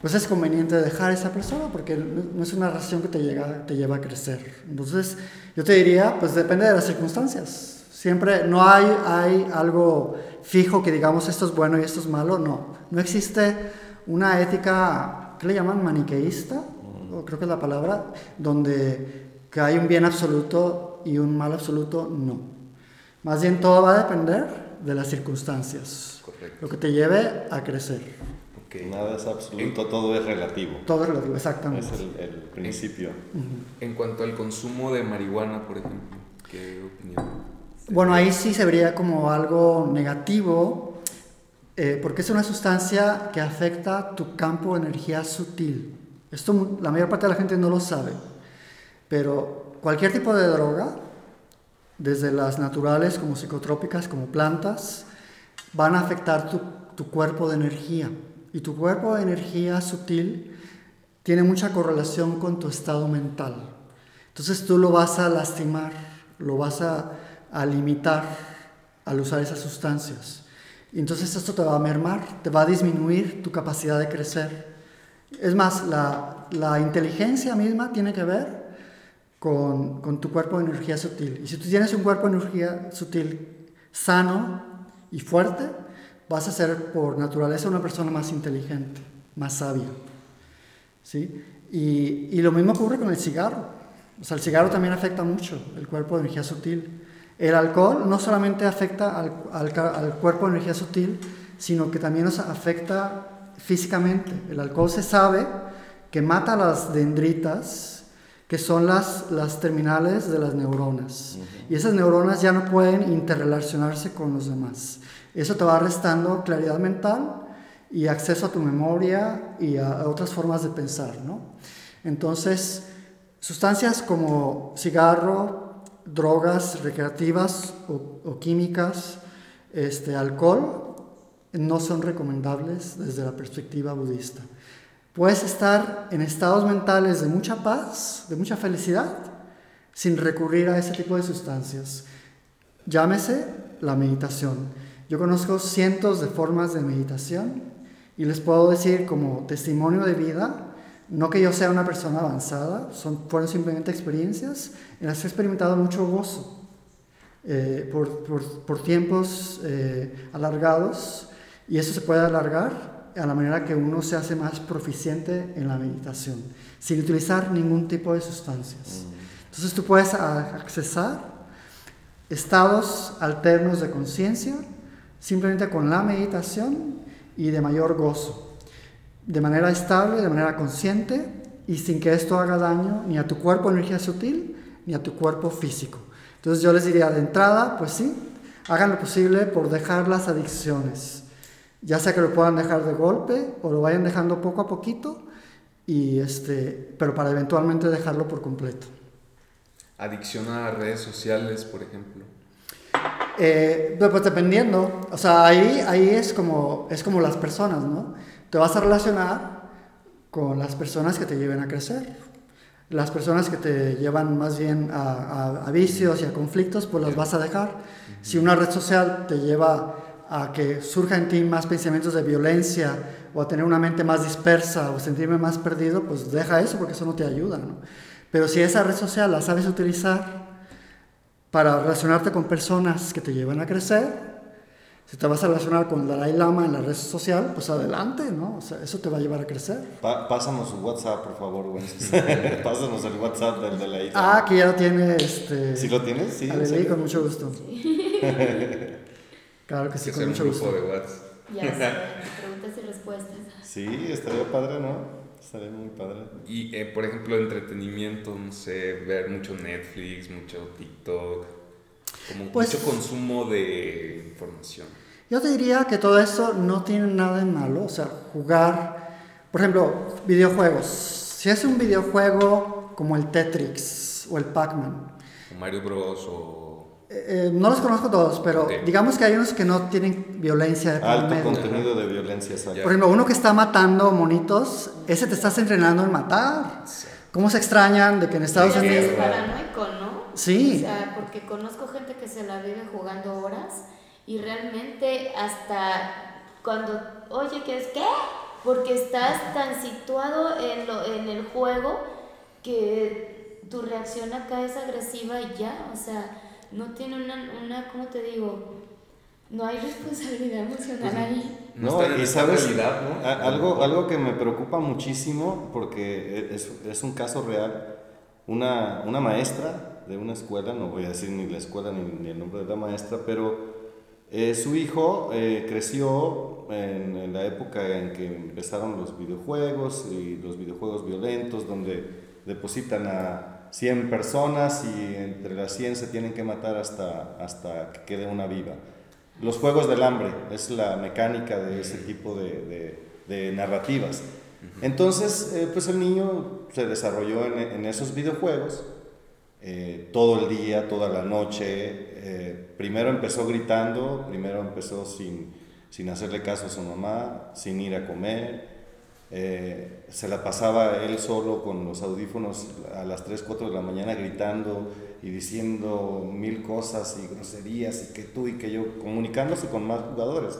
pues es conveniente dejar a esa persona porque no es una relación que te, llega, te lleva a crecer. Entonces, yo te diría, pues depende de las circunstancias. Siempre no hay, hay algo fijo que digamos esto es bueno y esto es malo, no. No existe una ética, ¿qué le llaman? Maniqueísta, o creo que es la palabra, donde que hay un bien absoluto y un mal absoluto, no. Más bien todo va a depender de las circunstancias, lo que te lleve a crecer. Nada es absoluto, todo es relativo. Todo es relativo, exactamente. Es el, principio. En, cuanto al consumo de marihuana, por ejemplo, ¿qué opinión? Bueno, ahí sí se vería como algo negativo, eh, porque es una sustancia que afecta tu campo de energía sutil. Esto la mayor parte de la gente no lo sabe, pero cualquier tipo de droga, desde las naturales como psicotrópicas, como plantas, van a afectar tu, tu cuerpo de energía. Y tu cuerpo de energía sutil tiene mucha correlación con tu estado mental. Entonces tú lo vas a lastimar, lo vas a, limitar al usar esas sustancias. Y entonces esto te va a mermar, te va a disminuir tu capacidad de crecer. Es más, la, inteligencia misma tiene que ver con, con, tu cuerpo de energía sutil. Y si tú tienes un cuerpo de energía sutil sano y fuerte, vas a ser por naturaleza una persona más inteligente, más sabia. ¿sí? Y, y, lo mismo ocurre con el cigarro. O sea, el cigarro también afecta mucho el cuerpo de energía sutil. El alcohol no solamente afecta al, al, al cuerpo de energía sutil, sino que también nos afecta físicamente. El alcohol se sabe que mata las dendritas, que son las, las terminales de las neuronas. Y esas neuronas ya no pueden interrelacionarse con los demás. Eso te va restando claridad mental y acceso a tu memoria y a, otras formas de pensar, ¿no? Entonces, sustancias como cigarro, drogas recreativas o, químicas, este, alcohol, no son recomendables desde la perspectiva budista. Puedes estar en estados mentales de mucha paz, de mucha felicidad, sin recurrir a ese tipo de sustancias. Llámese la meditación. Yo conozco cientos de formas de meditación y les puedo decir como testimonio de vida, no que yo sea una persona avanzada, son, fueron simplemente experiencias en las que he experimentado mucho gozo eh, por, por, por, tiempos eh, alargados y eso se puede alargar a la manera que uno se hace más proficiente en la meditación, sin utilizar ningún tipo de sustancias. Mm. Entonces tú puedes accesar estados alternos de conciencia simplemente con la meditación y de mayor gozo, de manera estable, de manera consciente y sin que esto haga daño ni a tu cuerpo energía sutil ni a tu cuerpo físico. Entonces yo les diría de entrada, pues sí, hagan lo posible por dejar las adicciones, ya sea que lo puedan dejar de golpe o lo vayan dejando poco a poquito, y este, pero para eventualmente dejarlo por completo. Adicción a redes sociales, por ejemplo. Eh, pues dependiendo, o sea, ahí, ahí es, como, es como las personas, ¿no? Te vas a relacionar con las personas que te lleven a crecer. Las personas que te llevan más bien a, a, vicios y a conflictos, pues las vas a dejar. Si una red social te lleva a que surja en ti más pensamientos de violencia o a tener una mente más dispersa o sentirme más perdido, pues deja eso porque eso no te ayuda, ¿no? Pero si esa red social la sabes utilizar para relacionarte con personas que te llevan a crecer, Si te vas a relacionar con el Dalai Lama en la red social, pues adelante, ¿no? O sea, eso te va a llevar a crecer. Pa- pásanos su WhatsApp, por favor, güey. pásanos el WhatsApp del de la isla. Ah, que ya lo tiene este. ¿Sí lo tienes? Sí. serio? con mucho gusto. claro que sí, que con un mucho grupo gusto. de WhatsApp. Ya sé, preguntas y respuestas. Sí, estaría padre, ¿no? Estaría muy padre. Y, eh, por ejemplo, entretenimiento, no sé, ver mucho Netflix, mucho TikTok, como Pues- mucho consumo de información. Yo te diría que todo eso no tiene nada de malo, o sea, jugar, por ejemplo, videojuegos. Si es un videojuego como el Tetris o el Pac-Man, O Mario Bros. o... eh, eh, no los conozco todos, pero Ok. digamos que hay unos que no tienen violencia de Alto medio. contenido de violencia, exacto. Por ejemplo, uno que está matando monitos, ese te estás entrenando en matar. ¿Cómo se extrañan de que en Estados Sí, Unidos... es paranoico, ¿no? Sí. O sea, porque conozco gente que se la vive jugando horas y realmente hasta cuando, oye, ¿qué es qué? Porque estás tan situado en, lo, en el juego que tu reacción acá es agresiva y ya, o sea, no tiene una, una ¿cómo te digo? No hay responsabilidad emocional ahí. No, No, y sabes, realidad, ¿no? a- algo, algo que me preocupa muchísimo, porque es, es un caso real, una, una maestra de una escuela, no voy a decir ni la escuela ni, ni el nombre de la maestra, pero eh, su hijo eh, creció en, en la época en que empezaron los videojuegos y los videojuegos violentos, donde depositan a 100 personas y entre las 100 se tienen que matar hasta, hasta que quede una viva. Los juegos del hambre es la mecánica de ese tipo de, de- de narrativas. Entonces, eh, pues el niño se desarrolló en, en esos videojuegos eh, todo el día, toda la noche. eh, primero empezó gritando, primero empezó sin, sin hacerle caso a su mamá, sin ir a comer. eh, se la pasaba él solo con los audífonos a las 3, 4 de la mañana gritando y diciendo mil cosas y groserías y que tú y que yo, comunicándose con más jugadores.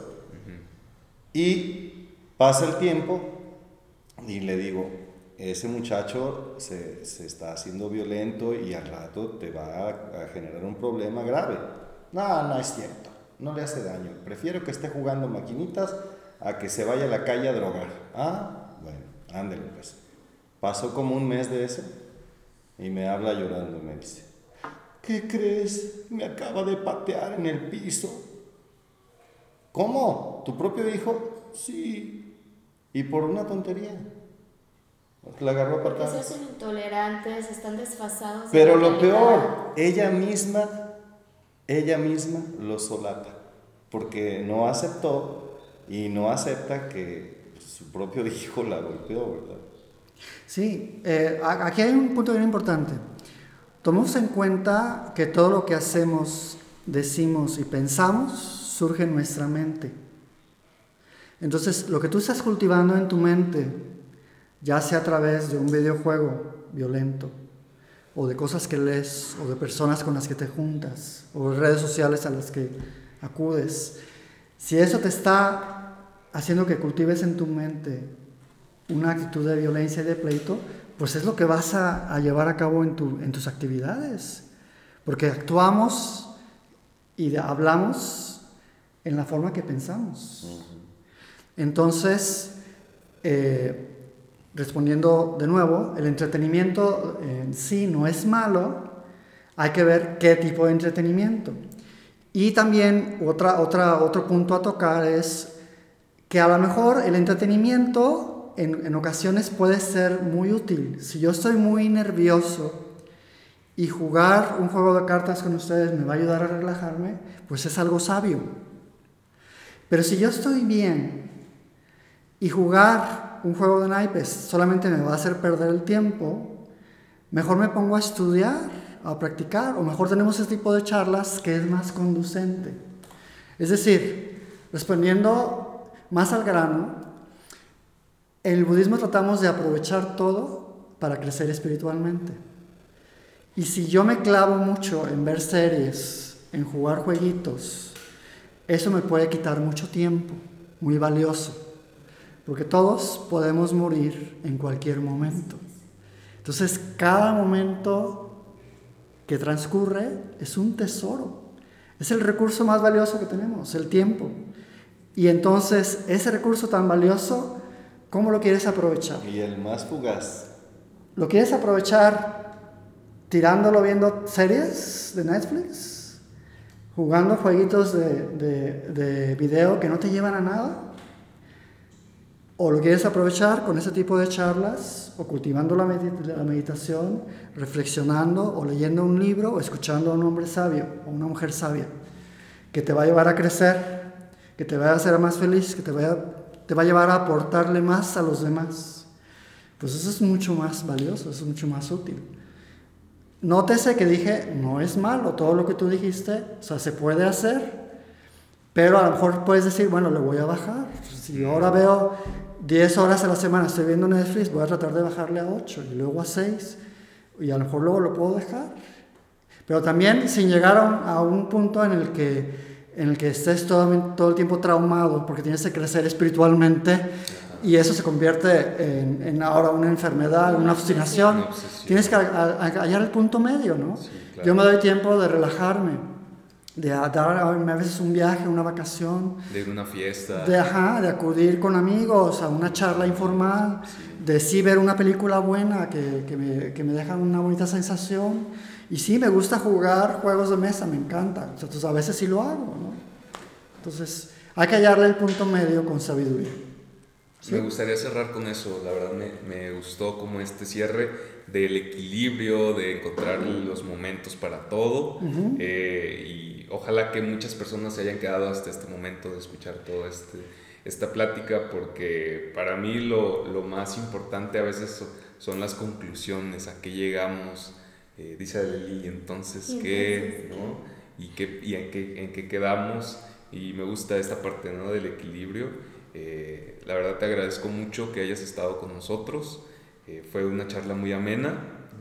Y pasa el tiempo y le digo, ese muchacho se, se está haciendo violento y al rato te va a, a generar un problema grave. No, no es cierto, no le hace daño. Prefiero que esté jugando maquinitas a que se vaya a la calle a drogar. Ah, bueno, ándele pues. Pasó como un mes de eso y me habla llorando y me dice, ¿qué crees? Me acaba de patear en el piso. ¿Cómo? ¿Tu propio hijo? Sí. Y por una tontería. La agarró a Porque hacen intolerantes, están desfasados. de Pero lo realidad. peor, ella misma, ella misma lo solapa. Porque no aceptó y no acepta que su propio hijo la golpeó, ¿verdad? Sí, eh, aquí hay un punto bien importante. Tomemos en cuenta que todo lo que hacemos, decimos y pensamos surge en nuestra mente. Entonces, lo que tú estás cultivando en tu mente, ya sea a través de un videojuego violento, o de cosas que lees, o de personas con las que te juntas, o de redes sociales a las que acudes, si eso te está haciendo que cultives en tu mente una actitud de violencia y de pleito, pues es lo que vas a, a llevar a cabo en, tu- en tus actividades. Porque actuamos y hablamos en la forma que pensamos. Entonces, eh, respondiendo de nuevo, el entretenimiento en sí no es malo, hay que ver qué tipo de entretenimiento. Y también otra, otra, otro punto a tocar es que a lo mejor el entretenimiento en, en ocasiones puede ser muy útil. Si yo estoy muy nervioso y jugar un juego de cartas con ustedes me va a ayudar a relajarme, pues es algo sabio. Pero si yo estoy bien y jugar un juego de naipes solamente me va a hacer perder el tiempo, mejor me pongo a estudiar, a practicar, o mejor tenemos este tipo de charlas que es más conducente. Es decir, respondiendo más al grano, en el budismo tratamos de aprovechar todo para crecer espiritualmente. Y si yo me clavo mucho en ver series, en jugar jueguitos, eso me puede quitar mucho tiempo, muy valioso, porque todos podemos morir en cualquier momento. Entonces, cada momento que transcurre es un tesoro. Es el recurso más valioso que tenemos, el tiempo. Y entonces, ese recurso tan valioso, ¿cómo lo quieres aprovechar? Y el más fugaz. ¿Lo quieres aprovechar tirándolo viendo series de Netflix? ¿Jugando jueguitos de, de, de video que no te llevan a nada? ¿O lo quieres aprovechar con ese tipo de charlas, o cultivando la, la, meditación, reflexionando, o leyendo un libro, o escuchando a un hombre sabio o una mujer sabia, que te va a llevar a crecer, que te va a hacer más feliz, que te, vaya, te va a llevar a aportarle más a los demás? Pues eso es mucho más valioso, eso es mucho más útil. Nótese que dije, no es malo todo lo que tú dijiste, o sea, se puede hacer, pero a lo mejor puedes decir, bueno, le voy a bajar. Si ahora veo 10 horas a la semana estoy viendo Netflix, voy a tratar de bajarle a 8 y luego a 6 y a lo mejor luego lo puedo dejar. Pero también sin llegar a un punto en el que, en el que estés todo, todo el tiempo traumado porque tienes que crecer espiritualmente y eso se convierte en, en ahora una enfermedad, una obstinación. Una tienes que hallar el punto medio, ¿no? Sí, claro. Yo me doy tiempo de relajarme de dar a veces un viaje, una vacación. De una fiesta. De, ajá, de acudir con amigos a una charla informal, de sí ver una película buena que, que, me, que me deja una bonita sensación. Y sí, me gusta jugar juegos de mesa, me encanta. Entonces a veces sí lo hago, ¿no? Entonces hay que hallarle el punto medio con sabiduría. ¿Sí? Me gustaría cerrar con eso, la verdad me, me gustó como este cierre del equilibrio, de encontrar los momentos para todo. Uh -huh. eh, y ojalá que muchas personas se hayan quedado hasta este momento de escuchar toda este, esta plática, porque para mí lo, lo, más importante a veces son las conclusiones, a qué llegamos, eh, dice Lili, entonces, ¿qué? ¿no? ¿Y, qué, y en, qué, en qué quedamos? Y me gusta esta parte ¿no? del equilibrio. Eh, la verdad te agradezco mucho que hayas estado con nosotros. Eh, fue una charla muy amena,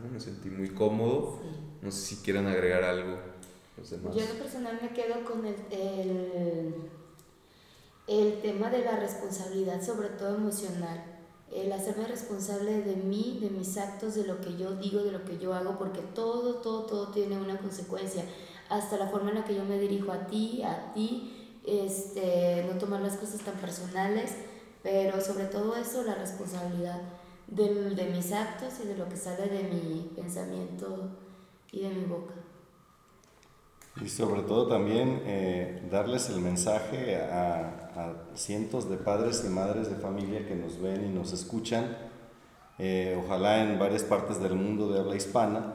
¿no? me sentí muy cómodo. Sí. No sé si quieran agregar algo los demás. Yo en lo personal me quedo con el, el, el tema de la responsabilidad, sobre todo emocional. El hacerme responsable de mí, de mis actos, de lo que yo digo, de lo que yo hago, porque todo, todo, todo tiene una consecuencia. Hasta la forma en la que yo me dirijo a ti, a ti, este, no tomar las cosas tan personales, pero sobre todo eso, la responsabilidad de, de mis actos y de lo que sale de mi pensamiento y de mi boca. Y sobre todo también eh, darles el mensaje a, a, cientos de padres y madres de familia que nos ven y nos escuchan, eh, ojalá en varias partes del mundo de habla hispana,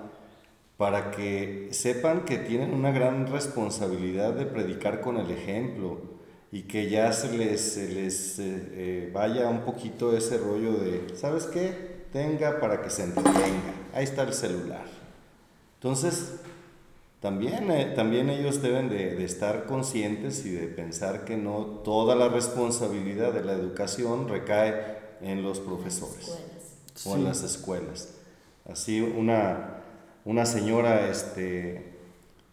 para que sepan que tienen una gran responsabilidad de predicar con el ejemplo y que ya se les, se les eh, eh, vaya un poquito ese rollo de, ¿sabes qué? Tenga para que se entretenga. Ahí está el celular. Entonces, también, eh, también ellos deben de, de, estar conscientes y de pensar que no toda la responsabilidad de la educación recae en los profesores o en las escuelas. Así una, una señora este,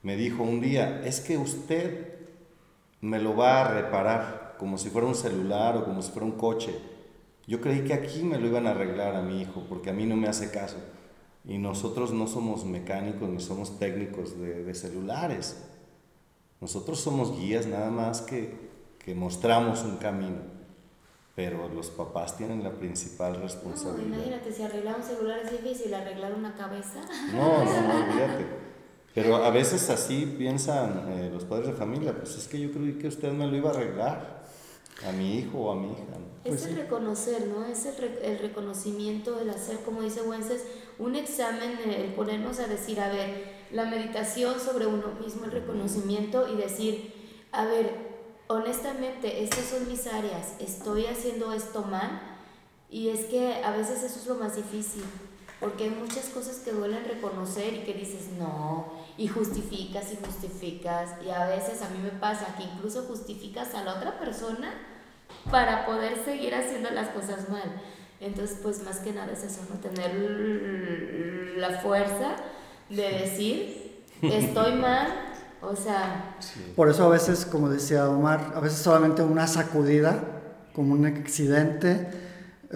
me dijo un día, es que usted me lo va a reparar como si fuera un celular o como si fuera un coche. Yo creí que aquí me lo iban a arreglar a mi hijo porque a mí no me hace caso. Y nosotros no somos mecánicos ni somos técnicos de, de celulares. Nosotros somos guías nada más que, que, mostramos un camino. Pero los papás tienen la principal responsabilidad. No, imagínate, si arreglar un celular es difícil, arreglar una cabeza. No, no, no, olvídate. Pero a veces así piensan eh, los padres de familia, pues es que yo creí que usted me lo iba a arreglar a mi hijo o a mi hija. ¿no? Pues es el sí. reconocer, ¿no? Es el, re el, reconocimiento, el hacer, como dice Wences, un examen, el ponernos a decir, a ver, la meditación sobre uno mismo, el reconocimiento y decir, a ver, honestamente, estas son mis áreas, estoy haciendo esto mal y es que a veces eso es lo más difícil, porque hay muchas cosas que duelen reconocer y que dices, no, y justificas y justificas y a veces a mí me pasa que incluso justificas a la otra persona para poder seguir haciendo las cosas mal. Entonces, pues más que nada es eso, ¿no? Tener la fuerza de decir, estoy mal, o sea... Sí. Por eso a veces, como decía Omar, a veces solamente una sacudida, como un accidente,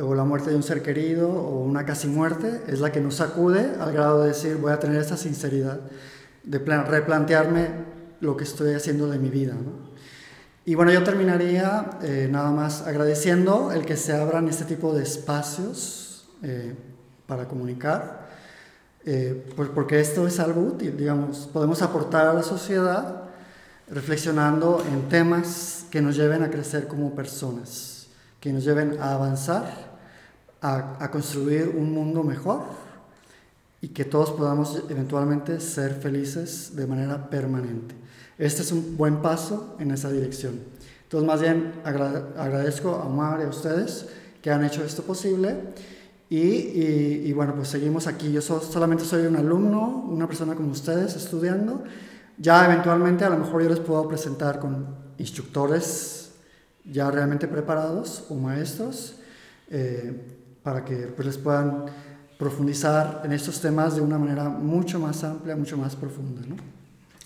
o la muerte de un ser querido, o una casi muerte, es la que nos sacude al grado de decir, voy a tener esa sinceridad, de replantearme lo que estoy haciendo de mi vida. ¿no? Y bueno, yo terminaría eh, nada más agradeciendo el que se abran este tipo de espacios eh, para comunicar, eh, pues porque esto es algo útil, digamos, podemos aportar a la sociedad reflexionando en temas que nos lleven a crecer como personas, que nos lleven a avanzar, a, a construir un mundo mejor y que todos podamos eventualmente ser felices de manera permanente. Este es un buen paso en esa dirección. Entonces, más bien agradezco a Omar y a ustedes que han hecho esto posible. Y, y, bueno, pues seguimos aquí. Yo solamente soy un alumno, una persona como ustedes, estudiando. Ya eventualmente a lo mejor yo les puedo presentar con instructores ya realmente preparados o maestros eh, para que pues, les puedan profundizar en estos temas de una manera mucho más amplia, mucho más profunda. ¿no?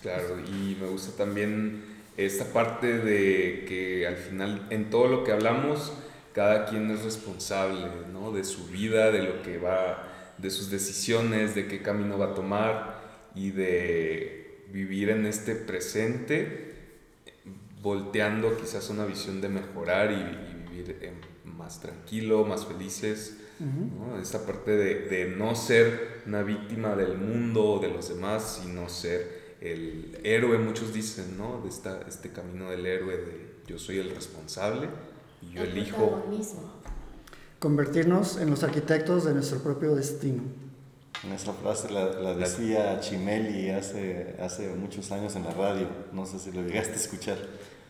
Claro, y me gusta también esta parte de que al final en todo lo que hablamos, cada quien es responsable ¿no? de su vida, de lo que va, de sus decisiones, de qué camino va a tomar y de vivir en este presente, volteando quizás una visión de mejorar y, vivir más tranquilo, más felices. ¿no? Esta parte de, de no ser una víctima del mundo o de los demás, sino ser el héroe, muchos dicen, ¿no? De esta, este camino del héroe de yo soy el responsable y yo elijo. Convertirnos en los arquitectos de nuestro propio destino. Esa frase la, decía Chimeli hace, hace muchos años en la radio. No sé si lo llegaste a escuchar.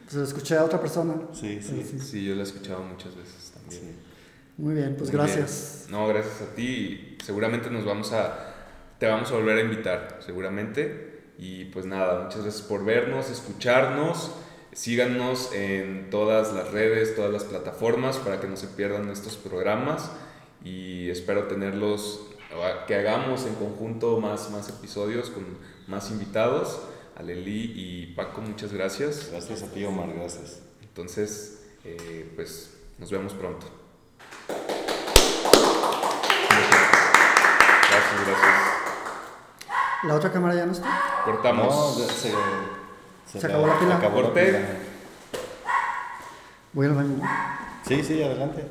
Pues lo escuché a otra persona. Sí, sí. Sí, yo lo he escuchado muchas veces también. Muy bien, pues gracias. No, gracias a ti. Seguramente nos vamos a. Te vamos a volver a invitar, seguramente. Y pues nada, muchas gracias por vernos, escucharnos. Síganos en todas las redes, todas las plataformas para que no se pierdan estos programas y espero tenerlos, que hagamos en conjunto más, más episodios con más invitados. Aleli y Paco, muchas gracias. Gracias a ti, Omar, gracias. Entonces, eh, pues nos vemos pronto. Gracias, gracias. ¿La otra cámara ya no está? Cortamos. se, se, acabó la pila. Acabó la pila. Voy al baño. Sí, sí, adelante.